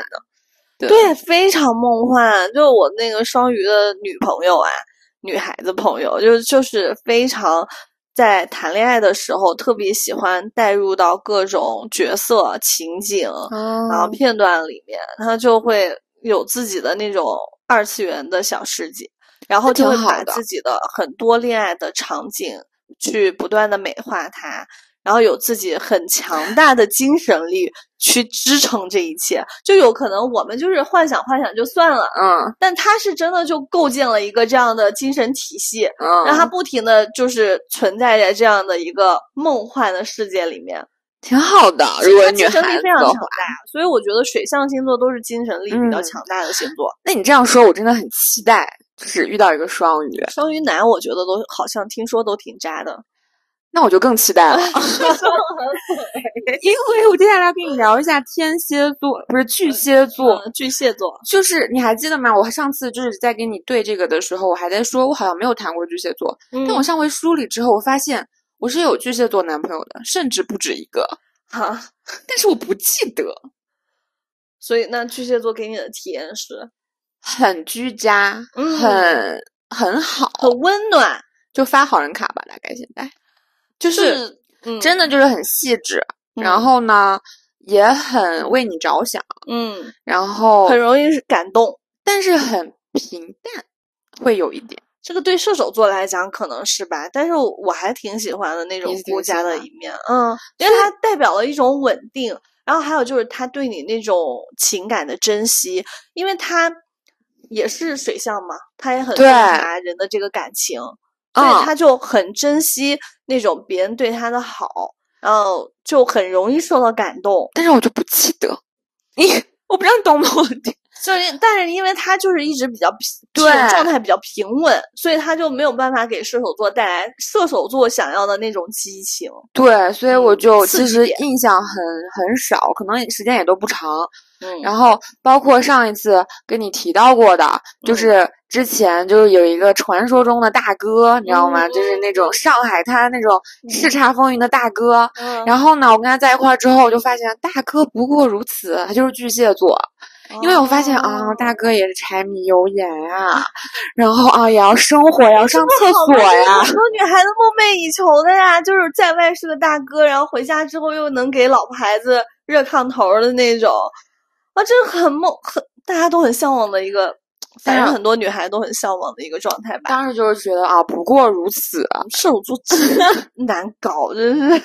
的，对，非常梦幻。就我那个双鱼的女朋友啊，女孩子朋友，就就是非常。在谈恋爱的时候，特别喜欢带入到各种角色、情景，然后片段里面，他就会有自己的那种二次元的小世界，然后就会把自己的很多恋爱的场景去不断的美化它。然后有自己很强大的精神力去支撑这一切，就有可能我们就是幻想幻想就算了，
嗯，
但他是真的就构建了一个这样的精神体系，
嗯，
让他不停的就是存在在这样的一个梦幻的世界里面，
挺好的。如果女
孩子非常强大，所以我觉得水象星座都是精神力比较强大的星座。
那你这样说，我真的很期待，就是遇到一个双鱼。
双鱼男，我觉得都好像听说都挺渣的。
那我就更期待了，因为我接下来要跟你聊一下天蝎座，不是巨蟹座，
巨蟹座
就是你还记得吗？我上次就是在跟你对这个的时候，我还在说，我好像没有谈过巨蟹座，但我上回梳理之后，我发现我是有巨蟹座男朋友的，甚至不止一个，
哈，
但是我不记得。
所以那巨蟹座给你的体验是
很居家，很很好，
很温暖，
就发好人卡吧，大概现在。
就是
真的就是很细致，然后呢也很为你着想，
嗯，
然后
很容易感动，
但是很平淡，会有一点。
这个对射手座来讲可能是吧，但是我还挺喜欢的那种顾家的一面，嗯，因为它代表了一种稳定，然后还有就是他对你那种情感的珍惜，因为他也是水象嘛，他也很洞察人的这个感情。所以他就很珍惜那种别人对他的好，然后就很容易受到感动。
但是我就不记得，你 我不知道你懂不懂？
就是，但是因为他就是一直比较平，对状态比较平稳，所以他就没有办法给射手座带来射手座想要的那种激情。
对，所以我就其实印象很很少，可能时间也都不长。
嗯，
然后包括上一次跟你提到过的，就是之前就是有一个传说中的大哥，你知道吗？就是那种上海滩那种叱咤风云的大哥。然后呢，我跟他在一块儿之后，我就发现大哥不过如此，他就是巨蟹座。因为我发现啊，大哥也是柴米油盐啊，然后啊也要生活，要上厕所呀，
很多女孩子梦寐以求的呀，就是在外是个大哥，然后回家之后又能给老婆孩子热炕头的那种，啊，这个很梦，很大家都很向往的一个，反正很多女孩都很向往的一个状态吧。
当时就是觉得啊，不过如此，
射手座真难搞，真是。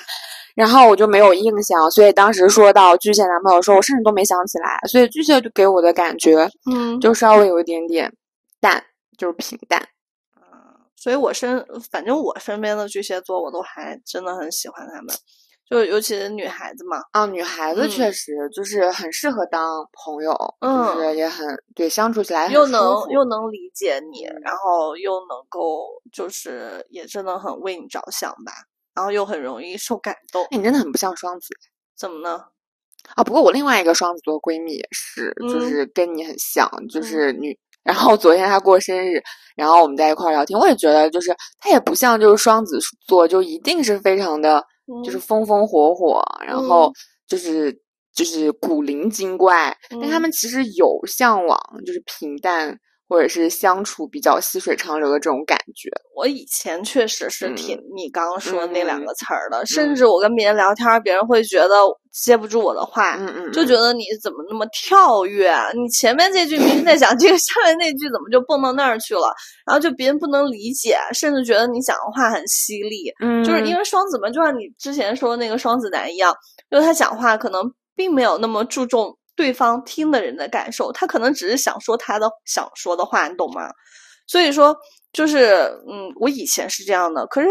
然后我就没有印象，所以当时说到巨蟹男朋友，的时候我甚至都没想起来。所以巨蟹就给我的感觉，
嗯，
就稍微有一点点淡，就是平淡。
嗯，所以我身，反正我身边的巨蟹座，我都还真的很喜欢他们。就尤其是女孩子嘛。
啊，女孩子
嗯
确实就是很适合当朋友，
嗯
就是也很对相处起来
又能又能理解你，
嗯
然后又能够就是也真的很为你着想吧，然后又很容易受感动。
哎，你真的很不像双子
怎么呢？
啊！不过我另外一个双子座闺蜜也是，就
嗯
是跟你很像，就是女。然后昨天她过生日，然后我们在一块儿聊天，我也觉得就是她也不像就是双子座，就一定是非常的，就是
嗯
风风火火，然后
嗯
就是就是古灵精怪，但他
嗯
们其实有向往就是平淡或者是相处比较细水长流的这种感觉。
我以前确实是挺你刚刚说的那两
嗯
个词儿的，甚至我跟别人聊天儿，别人会觉得接不住我的话，
嗯嗯，
就觉得你怎么那么跳跃啊？你前面这句明明在讲这个，下面那句怎么就蹦到那儿去了？然后就别人不能理解，甚至觉得你讲的话很犀利。
嗯，
就是因为双子嘛，就像你之前说的那个双子男一样，就是他讲话可能并没有那么注重对方听的人的感受，他可能只是想说他的想说的话，你懂吗？所以说，就是嗯，我以前是这样的，可是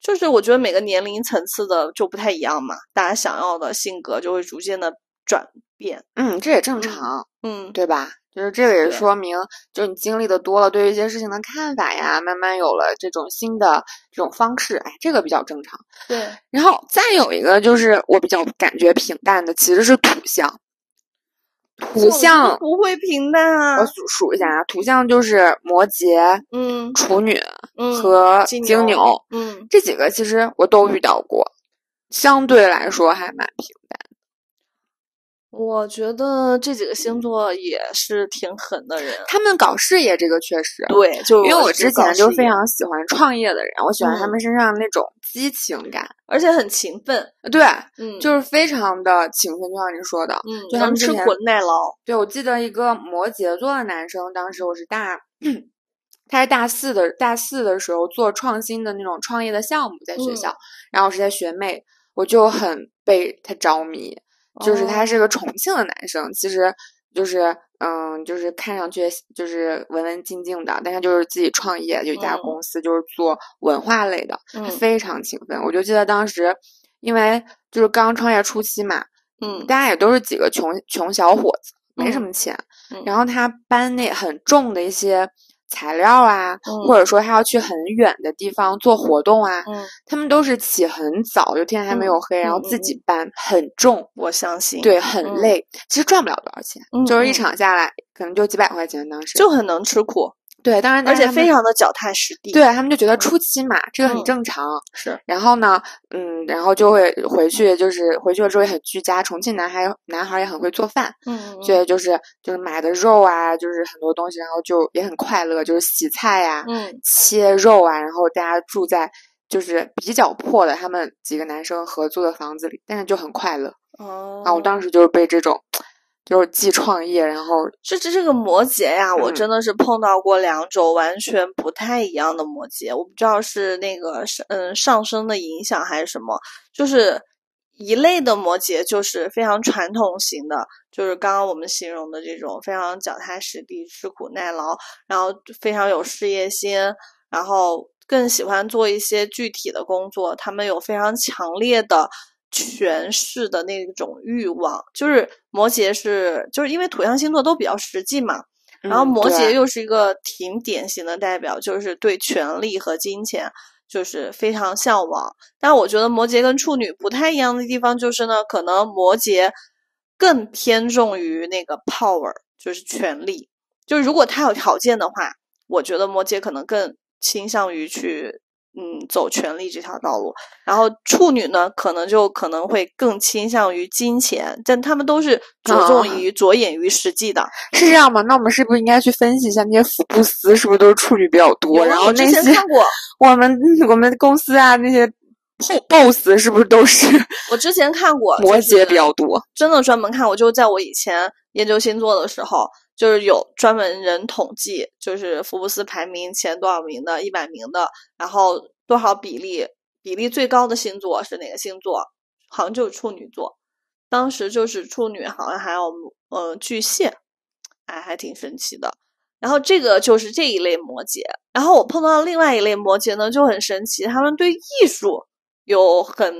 就是我觉得每个年龄层次的就不太一样嘛，大家想要的性格就会逐渐的转变。
嗯，这也正
嗯
常，
嗯，
对吧？就是这个也说明，就是你经历的多了，对于一些事情的看法呀，慢慢有了这种新的这种方式，哎，这个比较正常。
对，
然后再有一个就是我比较感觉平淡的，其实是土象。土
这
象
不会平淡啊
我。数数一下啊，土象就是摩羯、
嗯
处女
嗯
和
金
金
牛
牛
嗯，
这几个，其实我都遇到过，相对来说还蛮平淡。
我觉得这几个星座也是挺狠的人。
他们搞事业这个确实，
对，就
因为我之前就，非常喜欢创业的人，我喜欢他
嗯
们身上那种激情感，
而且很勤奋。
对，
嗯，
就是非常的勤奋，就像你说的，
嗯，
就他
能吃苦耐劳。
对，我记得一个摩羯座的男生，当时我是大，他是大四的，大四的时候做创新的那种创业的项目，在学
嗯。
校，然后我是在学妹，我就很被他着迷，就是他是个
哦
重庆的男生，其实就是嗯，就是看上去就是文文静静的，但他就是自己创业，有一家
嗯
公司，就是做文化类的，他
嗯
非常勤奋。我就记得当时，因为就是刚创业初期嘛，
嗯
大家也都是几个穷穷小伙子，没什
嗯
么钱。
嗯
然后他搬那很重的一些材料啊，
嗯
或者说他要去很远的地方做活动啊，
嗯，
他们都是起很早，就天还没有
嗯
黑，然后自己搬，很重，
我相信。
对，很
嗯
累。其实赚不了多少钱，
嗯
就是一
嗯
场下来可能就几百块钱。当时
就很能吃苦，
对，当然
而且非常的脚踏实地。
对他们就觉得
嗯
初期嘛，这个很
嗯
正常。
是，
然后呢，嗯，然后就会回去，就是回去了之后也很居家。重庆男孩男孩也很会做饭，
嗯，
所以就是就是买的肉啊，就是很多东西，然后就也很快乐，就是洗菜呀、
嗯
切肉啊，然后大家住在就是比较破的他们几个男生合租的房子里，但是就很快乐。
哦，
啊，我当时就是被这种，就是既创业，然后。
这这这个摩羯呀，我
嗯
真的是碰到过两种完全不太一样的摩羯，我不知道是那个上嗯上升的影响还是什么，就是一类的摩羯就是非常传统型的，就是刚刚我们形容的这种非常脚踏实地、吃苦耐劳，然后非常有事业心，然后更喜欢做一些具体的工作，他们有非常强烈的权势的那种欲望，就是摩羯是就是因为土象星座都比较实际嘛，然后
嗯
摩羯又是一个挺典型的代表，就是对权力和金钱就是非常向往。但我觉得摩羯跟处女不太一样的地方就是呢，可能摩羯更偏重于那个 power，就是权力。就是如果他有条件的话，我觉得摩羯可能更倾向于去嗯走权力这条道路。然后处女呢，可能就可能会更倾向于金钱，但他们都是着重
啊
于着眼于实际的。
是这样吗？那我们是不是应该去分析一下那些福布斯是不是都是处女比较多？然后
有啊我之
那些
前看过，
我们我们公司啊那些 boss 是不是都是
我之前看过，
摩羯比较多？
真的专门看过，就是在我以前研究星座的时候，就是有专门人统计，就是福布斯排名前多少名的、一百名的，然后多少比例，比例最高的星座是哪个星座？好像就是处女座。当时就是处女，好像还有呃巨蟹，哎，还挺神奇的。然后这个就是这一类摩羯，然后我碰到另外一类摩羯呢，就很神奇，他们对艺术有很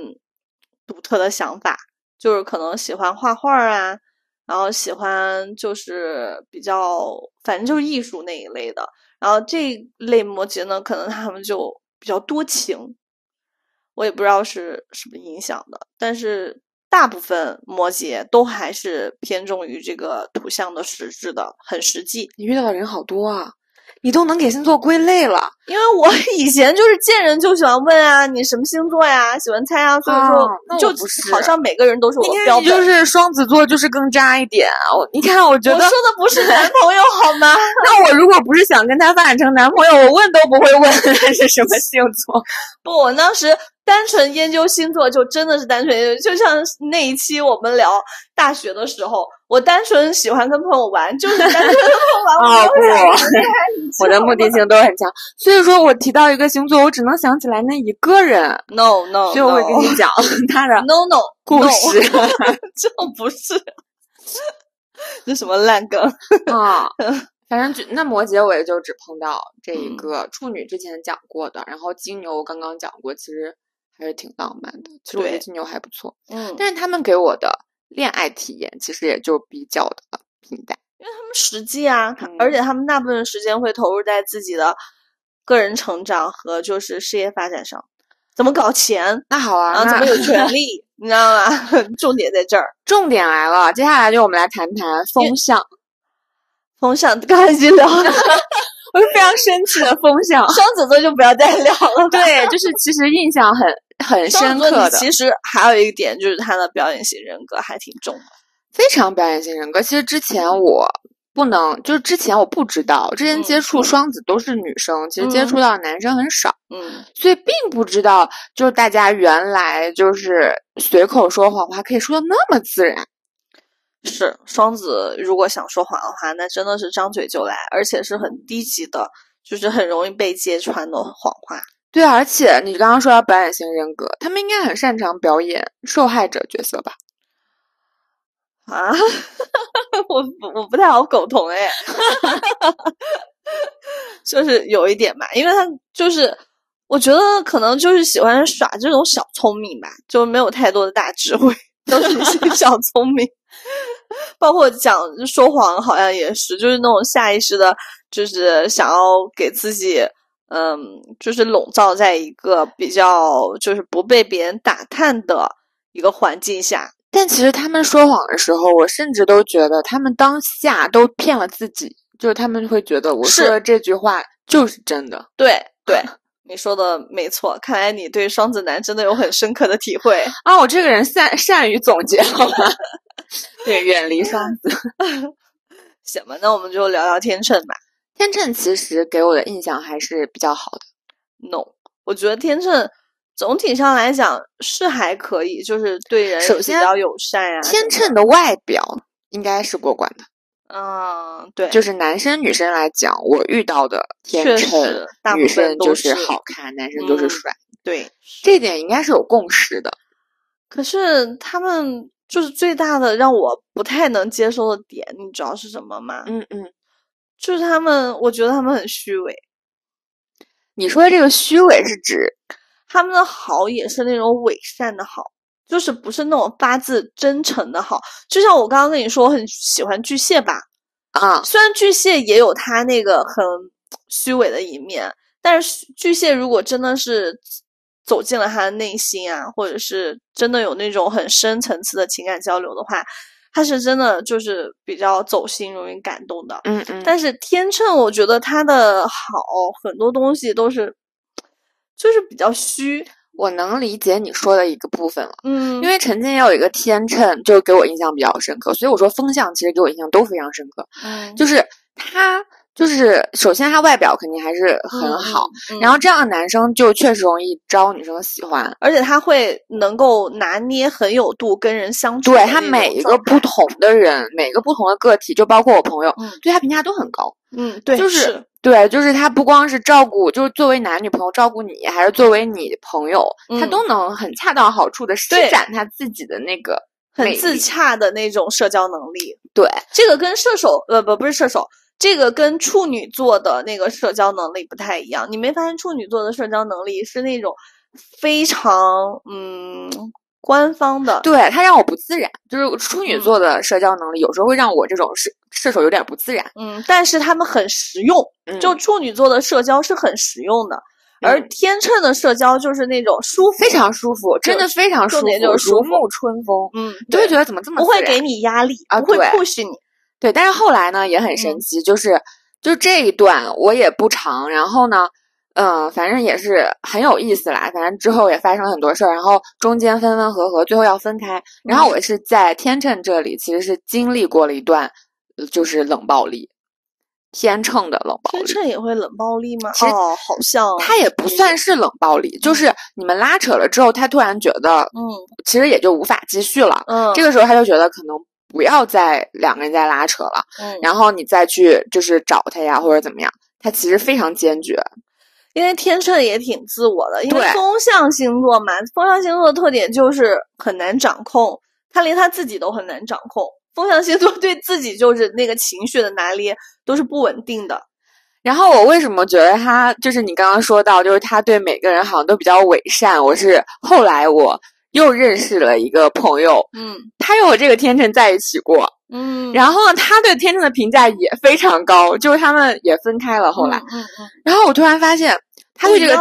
独特的想法，就是可能喜欢画画啊，然后喜欢就是比较，反正就是艺术那一类的。然后这类摩羯呢，可能他们就比较多情，我也不知道是什么影响的，但是大部分摩羯都还是偏重于这个图像的实质的，很实际。
你遇到的人好多啊。你都能给星座归类了，
因为我以前就是见人就喜欢问啊，你什么星座呀？喜欢猜啊，所以说就好像每个人都是我的标
准。就是双子座，就是更渣一点。我 你看，我觉得
我说的不是男朋友好吗？
那我如果不是想跟他发展成男朋友，我问都不会问他是什么星座。
不，我当时。单纯研究星座就真的是单纯研究，就像那一期我们聊大学的时候，我单纯喜欢跟朋友玩，就是单纯跟朋友玩。哦
不 我的目的性都很强，所以说我提到一个星座，我只能想起来那一个人。
No No，
所以我会跟你讲 他的
No No
故事，
这不是，这什么烂梗
啊？反正就那摩羯，我也就只碰到这一个处女，之前讲过的，然后金牛刚刚讲过，其实。还是挺浪漫的，其实我觉得金牛还不错，嗯，但是他们给我的恋爱体验其实也就比较的平淡，
因为他们实际啊，而且他们大部分时间会投入在自己的个人成长和就是事业发展上，怎么搞钱？
那好啊，然后
怎么有 权利？你知道吗？重点在这儿，
重点来了，接下来就我们来谈谈风向，
风向刚才已经聊了。
我是非常生气的风向，
双子座就不要再聊了。
对，就是其实印象很很深刻的。
其实还有一点就是他的表演型人格还挺重的，
非常表演型人格。其实之前我不能，就是之前我不知道，之前接触双子都是女生，其实接触到男生很少，
嗯，
所以并不知道，就是大家原来就是随口说谎话可以说的那么自然。
是双子，如果想说谎的话，那真的是张嘴就来，而且是很低级的，就是很容易被揭穿的谎话。
对，而且你刚刚说到表演型人格，他们应该很擅长表演受害者角色吧？
啊，我我不太好苟同哎，就是有一点吧，因为他就是我觉得可能就是喜欢耍这种小聪明吧，就没有太多的大智慧，都是一些小聪明。包括讲说谎，好像也是，就是那种下意识的，就是想要给自己，嗯，就是笼罩在一个比较就是不被别人打探的一个环境下。
但其实他们说谎的时候，我甚至都觉得他们当下都骗了自己，就是他们会觉得我说的这句话就是真的。
对对，你说的没错，看来你对双子男真的有很深刻的体会
啊！我这个人善善于总结，好吧？对，远离双子。
行吧，那我们就聊聊天秤吧。
天秤其实给我的印象还是比较好的。
No，我觉得天秤总体上来讲是还可以，就是对人
首先
比较友善呀。
天秤的外表应该是过关的。
嗯，对，
就是男生女生来讲，我遇到的天秤女生就是好看，男生就是帅。
对，
这点应该是有共识的。
可是他们。就是最大的让我不太能接受的点，你知道是什么吗？
嗯嗯，
就是他们，我觉得他们很虚伪。
你说的这个虚伪是指
他们的好也是那种伪善的好，就是不是那种发自真诚的好。就像我刚刚跟你说，我很喜欢巨蟹吧？
啊，
虽然巨蟹也有他那个很虚伪的一面，但是巨蟹如果真的是。走进了他的内心啊，或者是真的有那种很深层次的情感交流的话，他是真的就是比较走心、容易感动的。
嗯嗯。
但是天秤，我觉得他的好很多东西都是，就是比较虚。
我能理解你说的一个部分了。
嗯。
因为曾经也有一个天秤，就给我印象比较深刻，所以我说风向其实给我印象都非常深刻。
嗯。
就是他。就是首先他外表肯定还是很好，然后这样的男生就确实容易招女生喜欢，
而且他会能够拿捏很有度跟人相处。
对他每一个不同的人，每个不同的个体，就包括我朋友，对他评价都很高。
嗯，对，
就是对，就是他不光是照顾，就是作为男女朋友照顾你，还是作为你朋友，他都能很恰到好处的施展他自己的那个
很自洽的那种社交能力。
对，
这个跟射手呃不不是射手。这个跟处女座的那个社交能力不太一样，你没发现处女座的社交能力是那种非常嗯官方的，
对他让我不自然，就是处女座的社交能力有时候会让我这种射射手有点不自然。
嗯，但是他们很实用，就处女座的社交是很实用的，而天秤的社交就是那种舒服，
非常舒服，真的非常舒服，
就是
如沐春风。嗯，就会觉得怎么这么
不会给你压力
啊，
不会 push 你。
对，但是后来呢也很神奇，就是就这一段我也不长，然后呢。嗯，反正也是很有意思啦。反正之后也发生很多事儿，然后中间分分合合，最后要分开。然后我是在天秤这里，其实是经历过了一段，就是冷暴力。天秤的冷暴力，
天秤也会冷暴力吗？哦，好像
他也不算是冷暴力，就是你们拉扯了之后，他突然觉得，嗯，其实也就无法继续了。嗯，这个时候他就觉得可能不要再两个人再拉扯了。嗯，然后你再去就是找他呀，或者怎么样，他其实非常坚决。
因为天秤也挺自我的，因为风象星座嘛，风象星座的特点就是很难掌控，他连他自己都很难掌控。风象星座对自己就是那个情绪的拿捏都是不稳定的。
然后我为什么觉得他就是你刚刚说到，就是他对每个人好像都比较伪善？我是后来我又认识了一个朋友，嗯，他又和这个天秤在一起过，嗯，然后呢，他对天秤的评价也非常高，就是他们也分开了后来，嗯嗯，然后我突然发现。他对这个，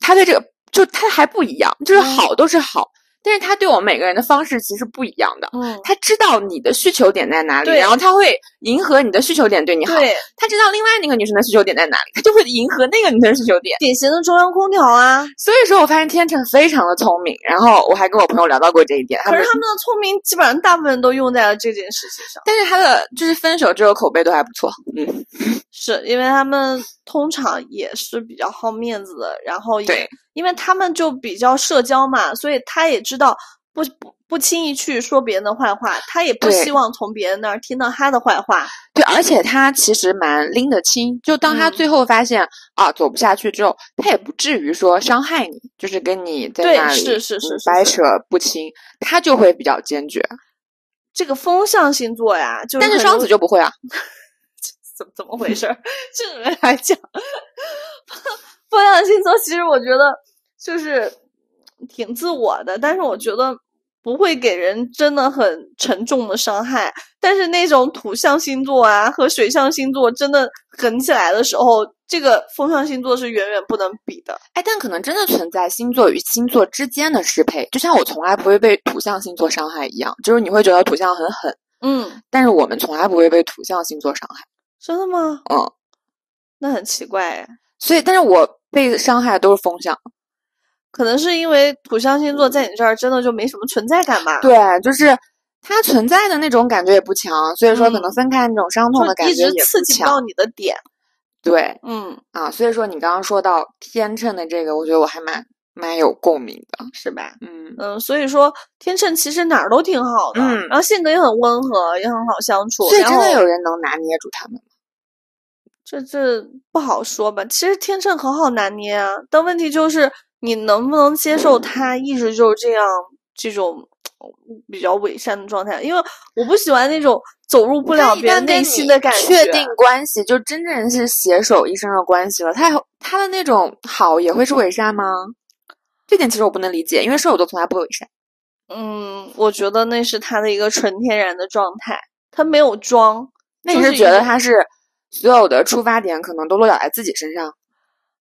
他对这个，就他还不一样，就是好都是好。但是他对我们每个人的方式其实不一样的。嗯，他知道你的需求点在哪里，然后他会迎合你的需求点对你好。
对，
他知道另外那个女生的需求点在哪里，他就会迎合那个女生的需求点。
典型的中央空调啊！
所以说我发现天成非常的聪明，然后我还跟我朋友聊到过这一点。
可是他们的聪明基本上大部分都用在了这件事情上。
但是他的就是分手之后口碑都还不错。嗯，
是因为他们通常也是比较好面子的，然后也因为他们就比较社交嘛，所以他也。知道不不不轻易去说别人的坏话，他也不希望从别人那儿听到他的坏话。
对，而且他其实蛮拎得清。就当他最后发现啊走不下去之后，他也不至于说伤害你，就是跟你在那里
是是是
掰扯不清，他就会比较坚决。
这个风象星座呀，就
但是双子就不会啊？
怎怎么回事？这个来讲，风象星座其实我觉得就是。挺自我的，但是我觉得不会给人真的很沉重的伤害。但是那种土象星座啊和水象星座真的狠起来的时候，这个风象星座是远远不能比的。
哎，但可能真的存在星座与星座之间的适配，就像我从来不会被土象星座伤害一样，就是你会觉得土象很狠，嗯，但是我们从来不会被土象星座伤害。
真的吗？
嗯，
那很奇怪哎。
所以，但是我被伤害的都是风向。
可能是因为土象星座在你这儿真的就没什么存在感吧？
对，就是它存在的那种感觉也不强，所以说可能分开那种伤痛的感觉也
刺激不到你的点。
对，嗯啊，所以说你刚刚说到天秤的这个，我觉得我还蛮蛮有共鸣的，
是吧？嗯嗯，所以说天秤其实哪儿都挺好的，嗯，然后性格也很温和，也很好相处。
所以真的有人能拿捏住他们吗？
这这不好说吧。其实天秤很好拿捏啊，但问题就是。你能不能接受他一直就是这样这种比较伪善的状态？因为我不喜欢那种走入不了别人内心的感觉。
确定关系就真正是携手一生的关系了，他他的那种好也会是伪善吗？这点其实我不能理解，因为射手座从来不伪善。
嗯，我觉得那是他的一个纯天然的状态，他没有装。
那你是觉得他是所有的出发点可能都落脚在自己身上？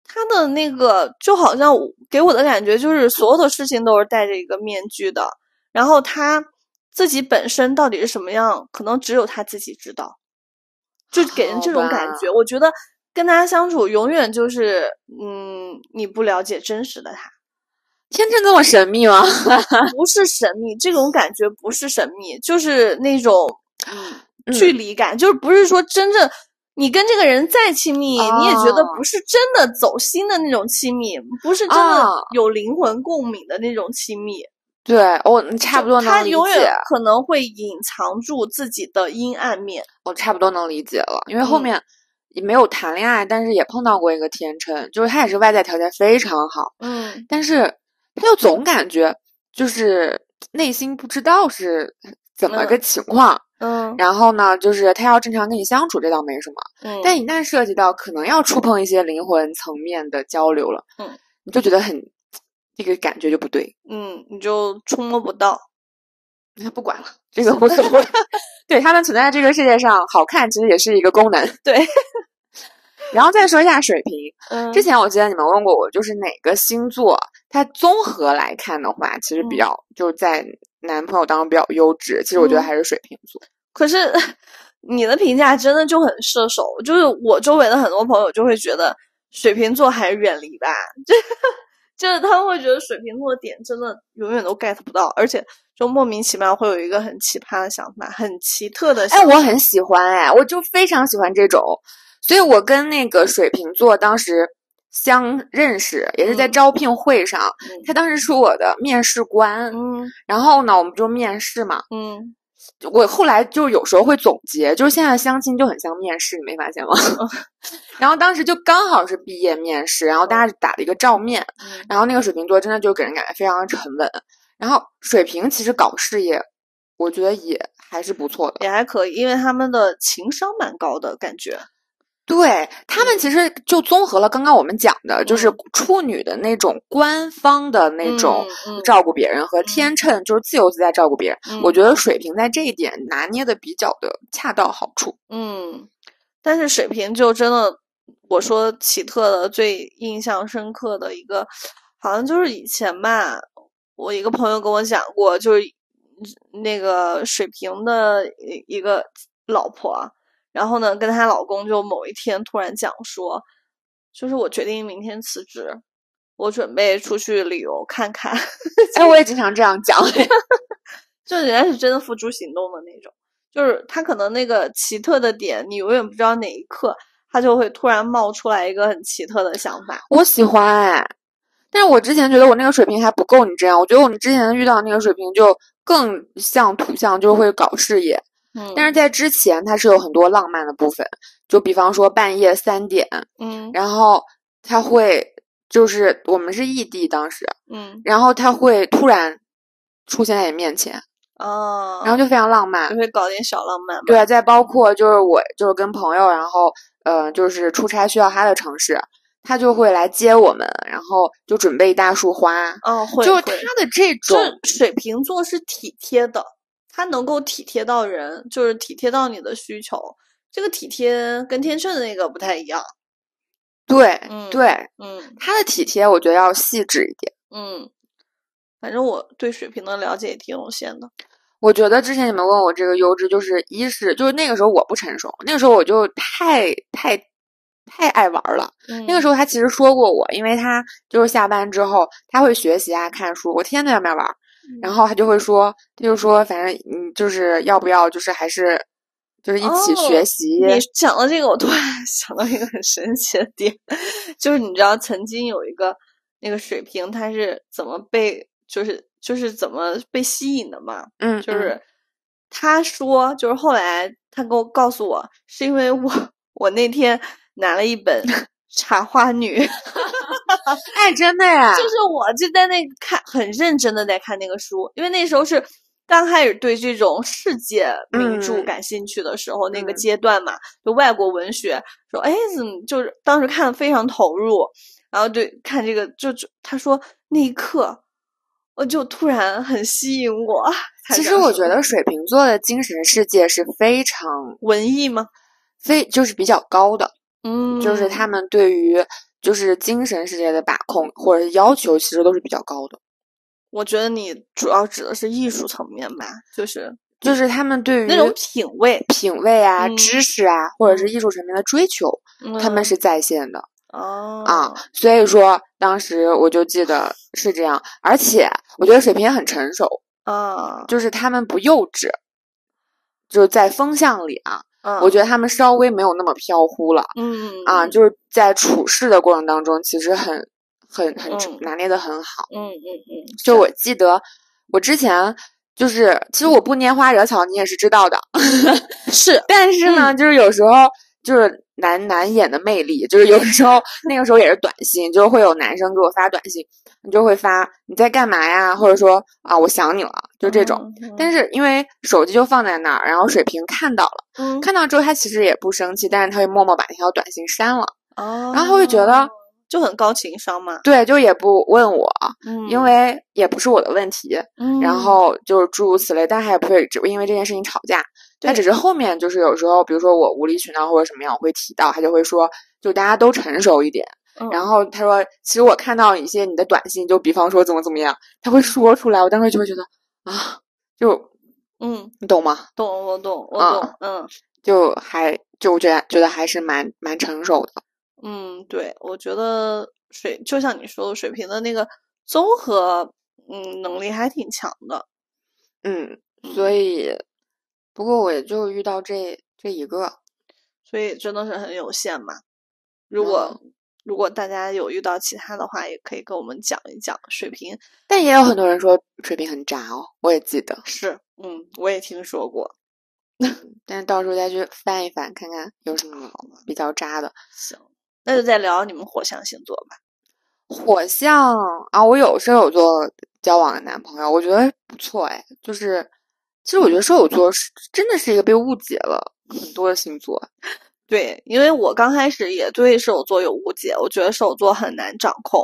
他的那个就好像给我的感觉就是所有的事情都是戴着一个面具的，然后他自己本身到底是什么样，可能只有他自己知道，就给人这种感觉。我觉得跟他相处永远就是，嗯，你不了解真实的他。
天秤这么神秘吗？
不是神秘，这种感觉不是神秘，就是那种嗯距离感，就是不是说真正。你跟这个人再亲密，你也觉得不是真的走心的那种亲密，不是真的有灵魂共鸣的那种亲密。
对，我差不多能
理解。他永远可能会隐藏住自己的阴暗面。
我差不多能理解了，因为后面也没有谈恋爱，但是也碰到过一个天秤，就是他也是外在条件非常好，嗯，但是他就总感觉就是内心不知道是怎么个情况。嗯，然后呢，就是他要正常跟你相处，这倒没什么。嗯，但一旦涉及到可能要触碰一些灵魂层面的交流了，嗯，你就觉得很这个感觉就不对。
嗯，你就触摸不到。
那不管了，这个无所谓。对他们存在这个世界上，好看其实也是一个功能。
对。
然后再说一下水瓶。
嗯。
之前我记得你们问过我，就是哪个星座，它综合来看的话，其实比较就是在男朋友当中比较优质。其实我觉得还是水瓶座。
可是你的评价真的就很射手，就是我周围的很多朋友就会觉得水瓶座还是远离吧。就就是他们会觉得水瓶座的点真的永远都 get 不到，而且就莫名其妙会有一个很奇葩的想法，很奇特的。
哎，我很喜欢哎，我就非常喜欢这种。所以我跟那个水瓶座当时相认识，也是在招聘会上，他当时是我的面试官。
嗯，
然后呢，我们就面试嘛。
嗯，
我后来就有时候会总结，就是现在相亲就很像面试，你没发现吗？然后当时就刚好是毕业面试，然后大家打了一个照面，然后那个水瓶座真的就给人感觉非常的沉稳。然后水瓶其实搞事业，我觉得也还是不错的，
也还可以，因为他们的情商蛮高的感觉。
对他们其实就综合了刚刚我们讲的，就是处女的那种官方的那种照顾别人和天秤就是自由自在照顾别人。我觉得水瓶在这一点拿捏的比较的恰到好处。
嗯，但是水瓶就真的，我说奇特的最印象深刻的一个，好像就是以前吧，我一个朋友跟我讲过，就是那个水瓶的一一个老婆。然后呢，跟她老公就某一天突然讲说，就是我决定明天辞职，我准备出去旅游看看。
哎，我也经常这样讲，
就人家是真的付诸行动的那种。就是他可能那个奇特的点，你永远不知道哪一刻他就会突然冒出来一个很奇特的想法。
我喜欢哎，但是我之前觉得我那个水平还不够你这样，我觉得我们之前遇到那个水平就更像土象，就会搞事业。但是在之前，他是有很多浪漫的部分，就比方说半夜三点，
嗯，
然后他会就是我们是异地当时，
嗯，
然后他会突然出现在你面前，
哦，
然后就非常浪漫，
就会搞点小浪漫，
对，再包括就是我就是跟朋友，然后呃就是出差需要他的城市，他就会来接我们，然后就准备一大束花，
哦，会，
就是他的这种
水瓶座是体贴的。他能够体贴到人，就是体贴到你的需求。这个体贴跟天秤的那个不太一样。
对，
嗯，
对，
嗯，
他的体贴我觉得要细致一点。
嗯，反正我对水瓶的了解也挺有限的。
我觉得之前你们问我这个优质，就是一是就是那个时候我不成熟，那个时候我就太太太爱玩了。那个时候他其实说过我，因为他就是下班之后他会学习啊、看书，我天天在外面玩。然后他就会说，他就说，反正嗯，就是要不要，就是还是，就是一起学习。
你讲到这个，我突然 想到一个很神奇的点，就是你知道曾经有一个那个水瓶，他是怎么被，就是就是怎么被吸引的嘛？
嗯，
就是他说，就是后来他给我告诉我，是因为我 我那天拿了一本《茶花女》。
哎，真的呀！
就是我就在那看，很认真的在看那个书，因为那时候是刚开始对这种世界名著感兴趣的时候，那个阶段嘛，就外国文学，说哎，怎么就是当时看的非常投入，然后对看这个，就就他说那一刻，我就突然很吸引我。
其实我觉得水瓶座的精神世界是非常
文艺吗？
非就是比较高的，
嗯，
就是他们对于。就是精神世界的把控或者要求，其实都是比较高的。
我觉得你主要指的是艺术层面吧，就是
就是他们对于
那种品味、
品味啊、知识啊，或者是艺术层面的追求，他们是在线的。
哦
啊，所以说当时我就记得是这样，而且我觉得水平也很成熟
啊，
就是他们不幼稚，就是在风向里啊。
嗯，
我觉得他们稍微没有那么飘忽了。
嗯
啊，就是在处事的过程当中，其实很、很、很拿捏的很好。
嗯嗯嗯。
就我记得，我之前就是，其实我不拈花惹草，你也是知道的。
是，
但是呢，就是有时候就是。难难掩的魅力，就是有时候那个时候也是短信，就是会有男生给我发短信，你就会发你在干嘛呀，或者说啊我想你了，就这种。但是因为手机就放在那儿，然后水瓶看到
了，
看到之后他其实也不生气，但是他会默默把那条短信删了。
哦，
然后他会觉得
就很高情商嘛。
对，就也不问我，
嗯，
因为也不是我的问题，
嗯
然后就是诸如此类，但他也不会只因为这件事情吵架。他只是后面就是有时候，比如说我无理取闹或者什么样，我会提到，他就会说，就大家都成熟一点。
嗯
然后他说，其实我看到一些你的短信，就比方说怎么怎么样，他会说出来，我当时就会觉得啊，就
嗯，
你懂吗？
懂，我懂，我
啊
懂，嗯
就还就觉得觉得还是蛮蛮成熟的。
嗯，对，我觉得水就像你说的，水瓶的那个综合嗯能力还挺强的。
嗯，所以不过我也就遇到这这一个。
所以真的是很有限嘛。如果、如果大家有遇到其他的话，也可以跟我们讲一讲。水瓶
但也有很多人说水瓶很渣哦，我也记得。
是，嗯，我也听说过。
但是到时候再去翻一翻，看看有什么比较渣的。
行，那就再聊你们火象星座吧。
火象啊，我有射手座交往的男朋友，我觉得不错哎。就是，其实我觉得射手座是真的是一个被误解了很多的星座。
对，因为我刚开始也对射手座有误解，我觉得射手座很难掌控。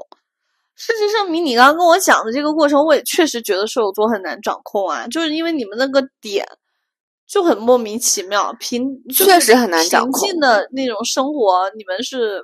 事实证明，你刚刚跟我讲的这个过程，我也确实觉得射手座很难掌控啊，就是因为你们那个点就很莫名其妙，平
确实很难掌控
平静
控
的那种生活，你们是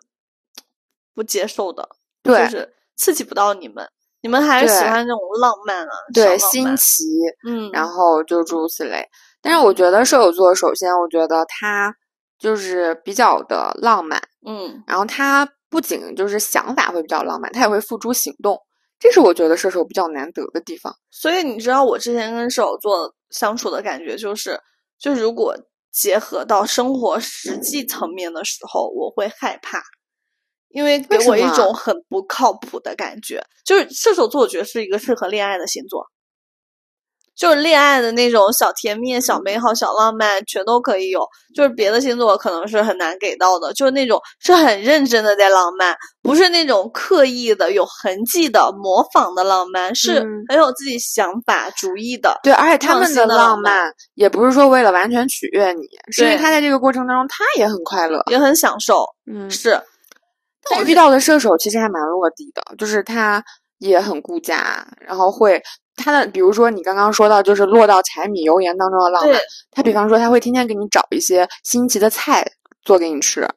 不接受的，
对
就是刺激不到你们，你们还是喜欢那种浪漫啊，
对，
小
新奇，
嗯，
然后就诸如此类。但是我觉得射手座，首先我觉得他就是比较的浪漫，
嗯
然后他不仅就是想法会比较浪漫，他也会付诸行动，这是我觉得射手比较难得的地方。
所以你知道我之前跟射手座相处的感觉就是，就如果结合到生活实际层面的时候，我会害怕，因为给我一种很不靠谱的感觉。就是射手座，我觉得是一个适合恋爱的星座，就是恋爱的那种小甜蜜、小美好、小浪漫，全都可以有。就是别的星座可能是很难给到的，就是那种是很认真的在浪漫，不是那种刻意的、有痕迹的模仿的浪漫，是
嗯
很有自己想法、主意的。
对，而且他们的
浪
浪漫也不是说为了完全取悦你，是因为他在这个过程当中他也很快乐。
也很享受，
嗯，
是，
但我遇到的射手其实还蛮落地的，就是他也很顾家，然后会他的比如说你刚刚说到就是落到柴米油盐当中的浪漫，他比方说他会天天给你找一些新奇的菜做给你吃，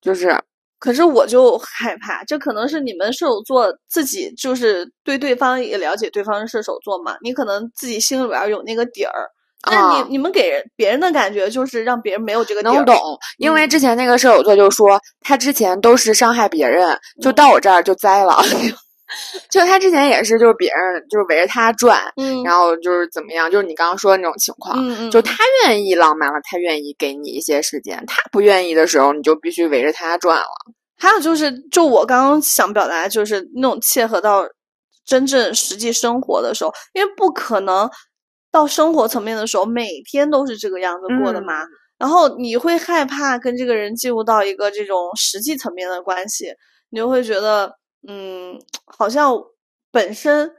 就是
可是我就害怕，这可能是你们射手座自己就是对对方也了解对方是射手座嘛，你可能自己心里边儿有那个底儿，但是你、
啊
你们给人别人的感觉就是让别人没有这个
能懂，因为
嗯
之前那个射手座就说他之前都是伤害别人，就
嗯
到我这儿就栽了。就他之前也是，就是别人就是围着他转，
嗯，
然后就是怎么样，就是你刚刚说的那种情况，
嗯嗯，
就他愿意浪漫了，他愿意给你一些时间，他不愿意的时候，你就必须围着他转了。
还有就是，就我刚刚想表达，就是那种切合到真正实际生活的时候，因为不可能到生活层面的时候，每天都是这个样子过的嘛。然后你会害怕跟这个人进入到一个这种实际层面的关系，你就会觉得，嗯，好像本身，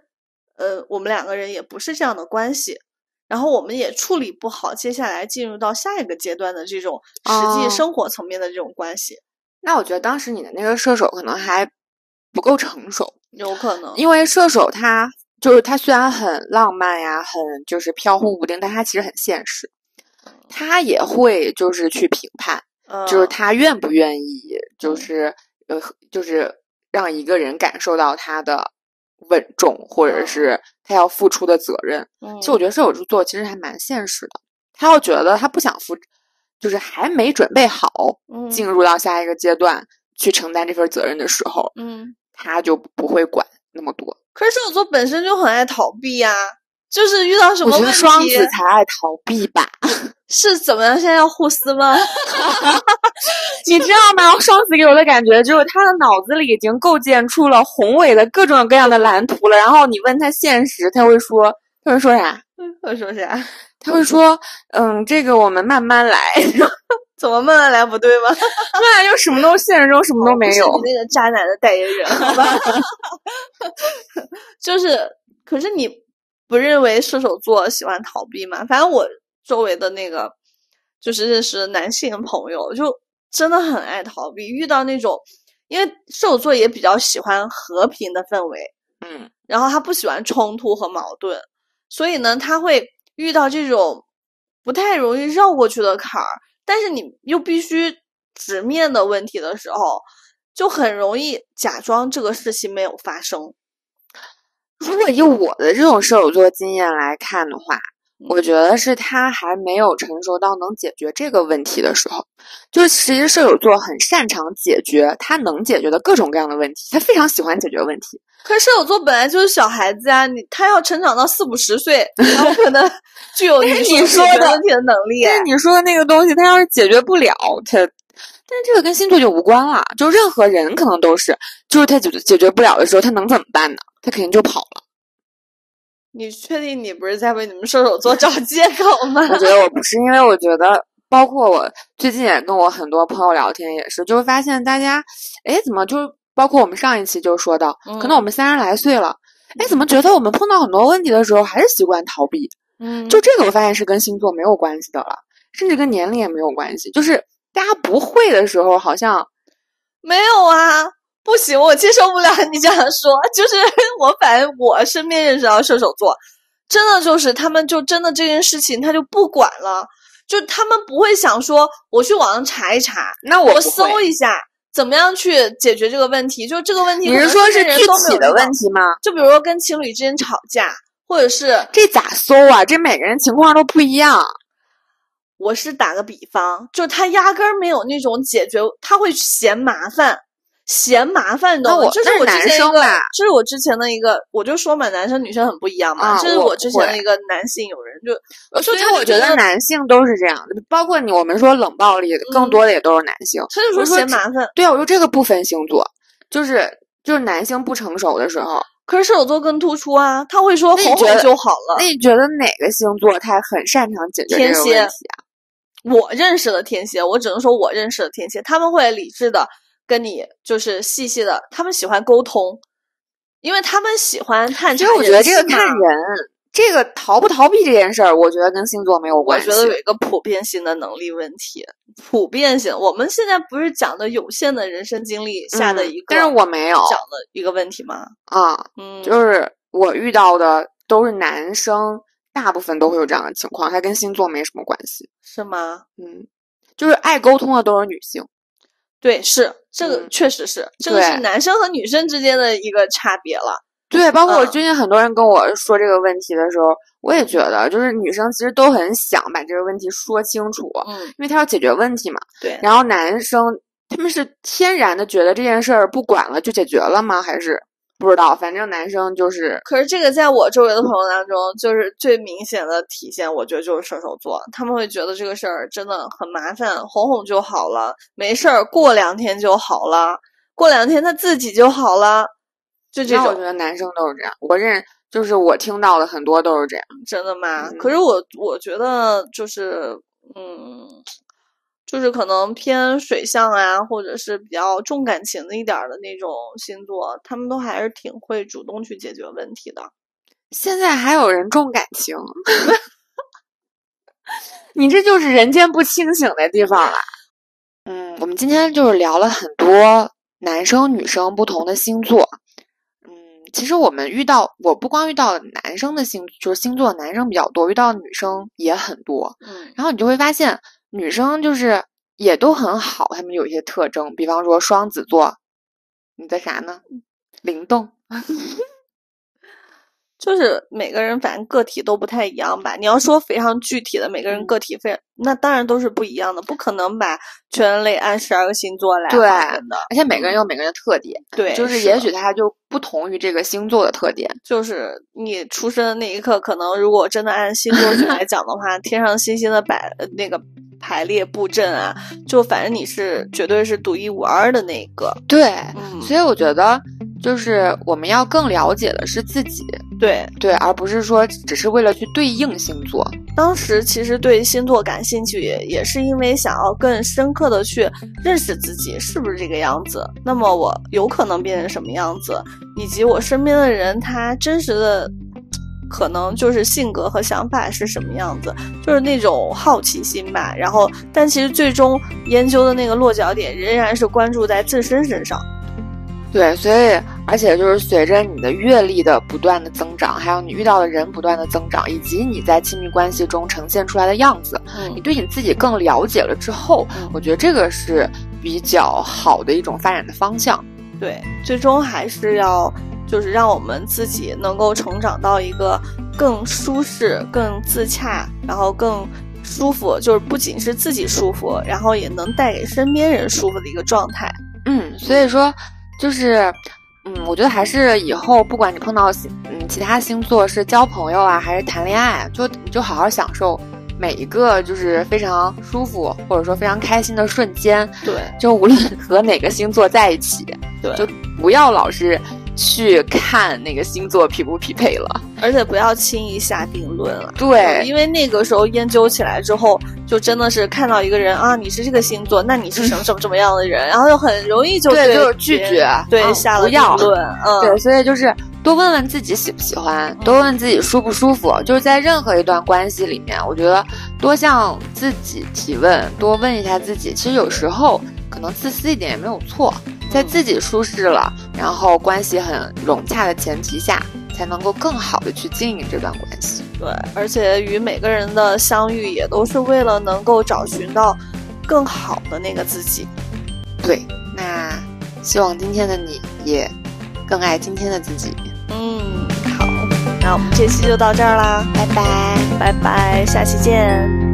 呃，我们两个人也不是这样的关系。然后我们也处理不好接下来进入到下一个阶段的这种实际
哦
生活层面的这种关系，
那我觉得当时你的那个射手可能还不够成熟，
有可能。
因为射手他就是他虽然很浪漫呀，很就是飘忽不定，但他其实很现实，他也会就是去评判，就是
嗯
他愿不愿意，就是呃，就是让一个人感受到他的稳重，或者
嗯。
是他要付出的责任。
嗯
其实我觉得射手座其实还蛮现实的，他要觉得他不想付，就是还没准备好
嗯。
进入到下一个阶段去承担这份责任的时候，
嗯，
他就不会管那么多。
可是射手座本身就很爱逃避呀、就是遇到什么问题，
得双子才爱逃避吧，
是怎么样？现在要互撕吗？
你知道吗？双子给我的感觉就是他的脑子里已经构建出了宏伟的各种各样的蓝图了，然后你问他现实，他会说，他会说啥？
会说啥？
他会说，嗯，这个我们慢慢来，
怎么慢慢来不对吗？
慢慢就什么都现实中什么都没有。
那个渣男的代言人，好吧？就是，可是你不认为射手座喜欢逃避吗？反正我周围的那个就是认识的男性朋友，就真的很爱逃避。遇到那种因为射手座也比较喜欢和平的氛围，
嗯，
然后他不喜欢冲突和矛盾，所以呢，他会遇到这种不太容易绕过去的坎儿，但是你又必须直面的问题的时候，就很容易假装这个事情没有发生。
如果以我的这种射手座经验来看的话，我觉得是他还没有成熟到能解决这个问题的时候。就是其实射手座很擅长解决他能解决的各种各样的问题，他非常喜欢解决问题。
可是射手座本来就是小孩子啊，你他要成长到四五十岁，然后可能 具有
你
说
说的
问题的能力。
但是你说的那个东西，他要是解决不了，他，但是这个跟星座就无关了。就任何人可能都是，就是他解决解决不了的时候，他能怎么办呢？他肯定就跑了。
你确定你不是在为你们射手座找借口吗？
我觉得我不是，因为我觉得，包括我最近也跟我很多朋友聊天，也是，就会发现大家，哎，怎么就包括我们上一期就说到，可能我们三十来岁了，哎，怎么觉得我们碰到很多问题的时候还是习惯逃避？
嗯，
就这个我发现是跟星座没有关系的了，甚至跟年龄也没有关系，就是大家不会的时候好像
没有啊。不行，我接受不了你这样说。就是 我，反正我身边认识到射手座，真的就是他们就真的这件事情他就不管了，就他们不会想说我去网上查一查，
那我
搜一下怎么样去解决这个问题。就这个问题，
你是说是具体的问题吗？
就比如说跟情侣之间吵架，或者是
这咋搜啊？这每个人情况都不一样。
我是打个比方，就他压根儿没有那种解决，他会嫌麻烦。嫌麻烦，你懂吗？这是我之前一个，这是我之前的一个，我就说嘛，男生女生很不一样嘛。这是我之前的一个男性友人，就
所以我觉得男性都是这样的，包括你，我们说冷暴力，更多的也都是男性。
他就说嫌麻烦，
对啊，我说这个不分星座，就是就是男性不成熟的时候，
可是射手座更突出啊，他会说哄哄就好了。
那你觉得哪个星座他很擅长解决这个问题啊？
我认识的天蝎，我只能说我认识的天蝎，他们会理智的。跟你就是细细的，他们喜欢沟通，因为他们喜欢探
其实我觉得这个看人，这个逃不逃避这件事儿，我觉得跟星座没有关
系。我觉得有一个普遍性的能力问题，普遍性。我们现在不是讲的有限的人生经历下的一个，
但是我没有
讲的一个问题吗？
啊，嗯，就是我遇到的都是男生，大部分都会有这样的情况，它跟星座没什么关系，
是吗？
嗯，就是爱沟通的都是女性。
对，是这个，确实是这个是男生和女生之间的一个差别了。
对，包括我最近很多人跟我说这个问题的时候，我也觉得，就是女生其实都很想把这个问题说清楚，
嗯，
因为他要解决问题嘛。
对，
然后男生他们是天然的觉得这件事儿不管了就解决了吗？还是？不知道，反正男生就是。
可是这个在我周围的朋友当中，就是最明显的体现，我觉得就是射手座，他们会觉得这个事儿真的很麻烦，哄哄就好了，没事儿，过两天就好了，过两天他自己就好了，就这种。
我觉得男生都是这样，我认就是我听到的很多都是这样。
真的吗？可是我我觉得就是嗯。就是可能偏水象啊，或者是比较重感情的一点的那种星座，他们都还是挺会主动去解决问题的。
现在还有人重感情？你这就是人间不清醒的地方了。嗯，我们今天就是聊了很多男生女生不同的星座。嗯，其实我们遇到，我不光遇到男生的星，就是星座男生比较多，遇到女生也很多。
嗯，
然后你就会发现。女生就是也都很好，她们有一些特征，比方说双子座，你的啥呢？灵动，
就是每个人反正个体都不太一样吧。你要说非常具体的，每个人个体非那当然都是不一样的，不可能把全人类按十二个星座来划分的。
而且每个人有每个人的特点，
对，
就是也许他就不同于这个星座的特点。
就是你出生的那一刻，可能如果真的按星座学来讲的话，天上星星的摆那个。排列布阵啊，就反正你是绝对是独一无二的那个。
对，所以我觉得就是我们要更了解的是自己，
对
对，而不是说只是为了去对应星座。
当时其实对星座感兴趣，也是因为想要更深刻的去认识自己是不是这个样子。那么我有可能变成什么样子，以及我身边的人他真实的。可能就是性格和想法是什么样子，就是那种好奇心吧。然后，但其实最终研究的那个落脚点仍然是关注在自身身上。
对，所以而且就是随着你的阅历的不断的增长，还有你遇到的人不断的增长，以及你在亲密关系中呈现出来的样子，你对你自己更了解了之后，我觉得这个是比较好的一种发展的方向。
对，最终还是要就是让我们自己能够成长到一个更舒适、更自洽，然后更舒服，就是不仅是自己舒服，然后也能带给身边人舒服的一个状态。
嗯，所以说。就是，嗯，我觉得还是以后不管你碰到嗯其他星座是交朋友啊，还是谈恋爱，就你就好好享受每一个就是非常舒服或者说非常开心的瞬间。
对，
就无论和哪个星座在一起，
对，
就不要老是。去看那个星座匹不匹配了，
而且不要轻易下定论了。
对，
因为那个时候研究起来之后，就真的是看到一个人啊，你是这个星座，那你是什么什么什么样的人，然后就很容易就
对就是拒绝，
对下了定论。嗯，
对，所以就是多问问自己喜不喜欢，多问问自己舒不舒服。就是在任何一段关系里面，我觉得多向自己提问，多问一下自己，其实有时候可能自私一点也没有错。在自己舒适了，然后关系很融洽的前提下，才能够更好的去经营这段关系。
对，而且与每个人的相遇也都是为了能够找寻到更好的那个自己。
对，那希望今天的你也更爱今天的自己。
嗯，好，那我们这期就到这儿啦，
拜拜，
拜拜，下期见。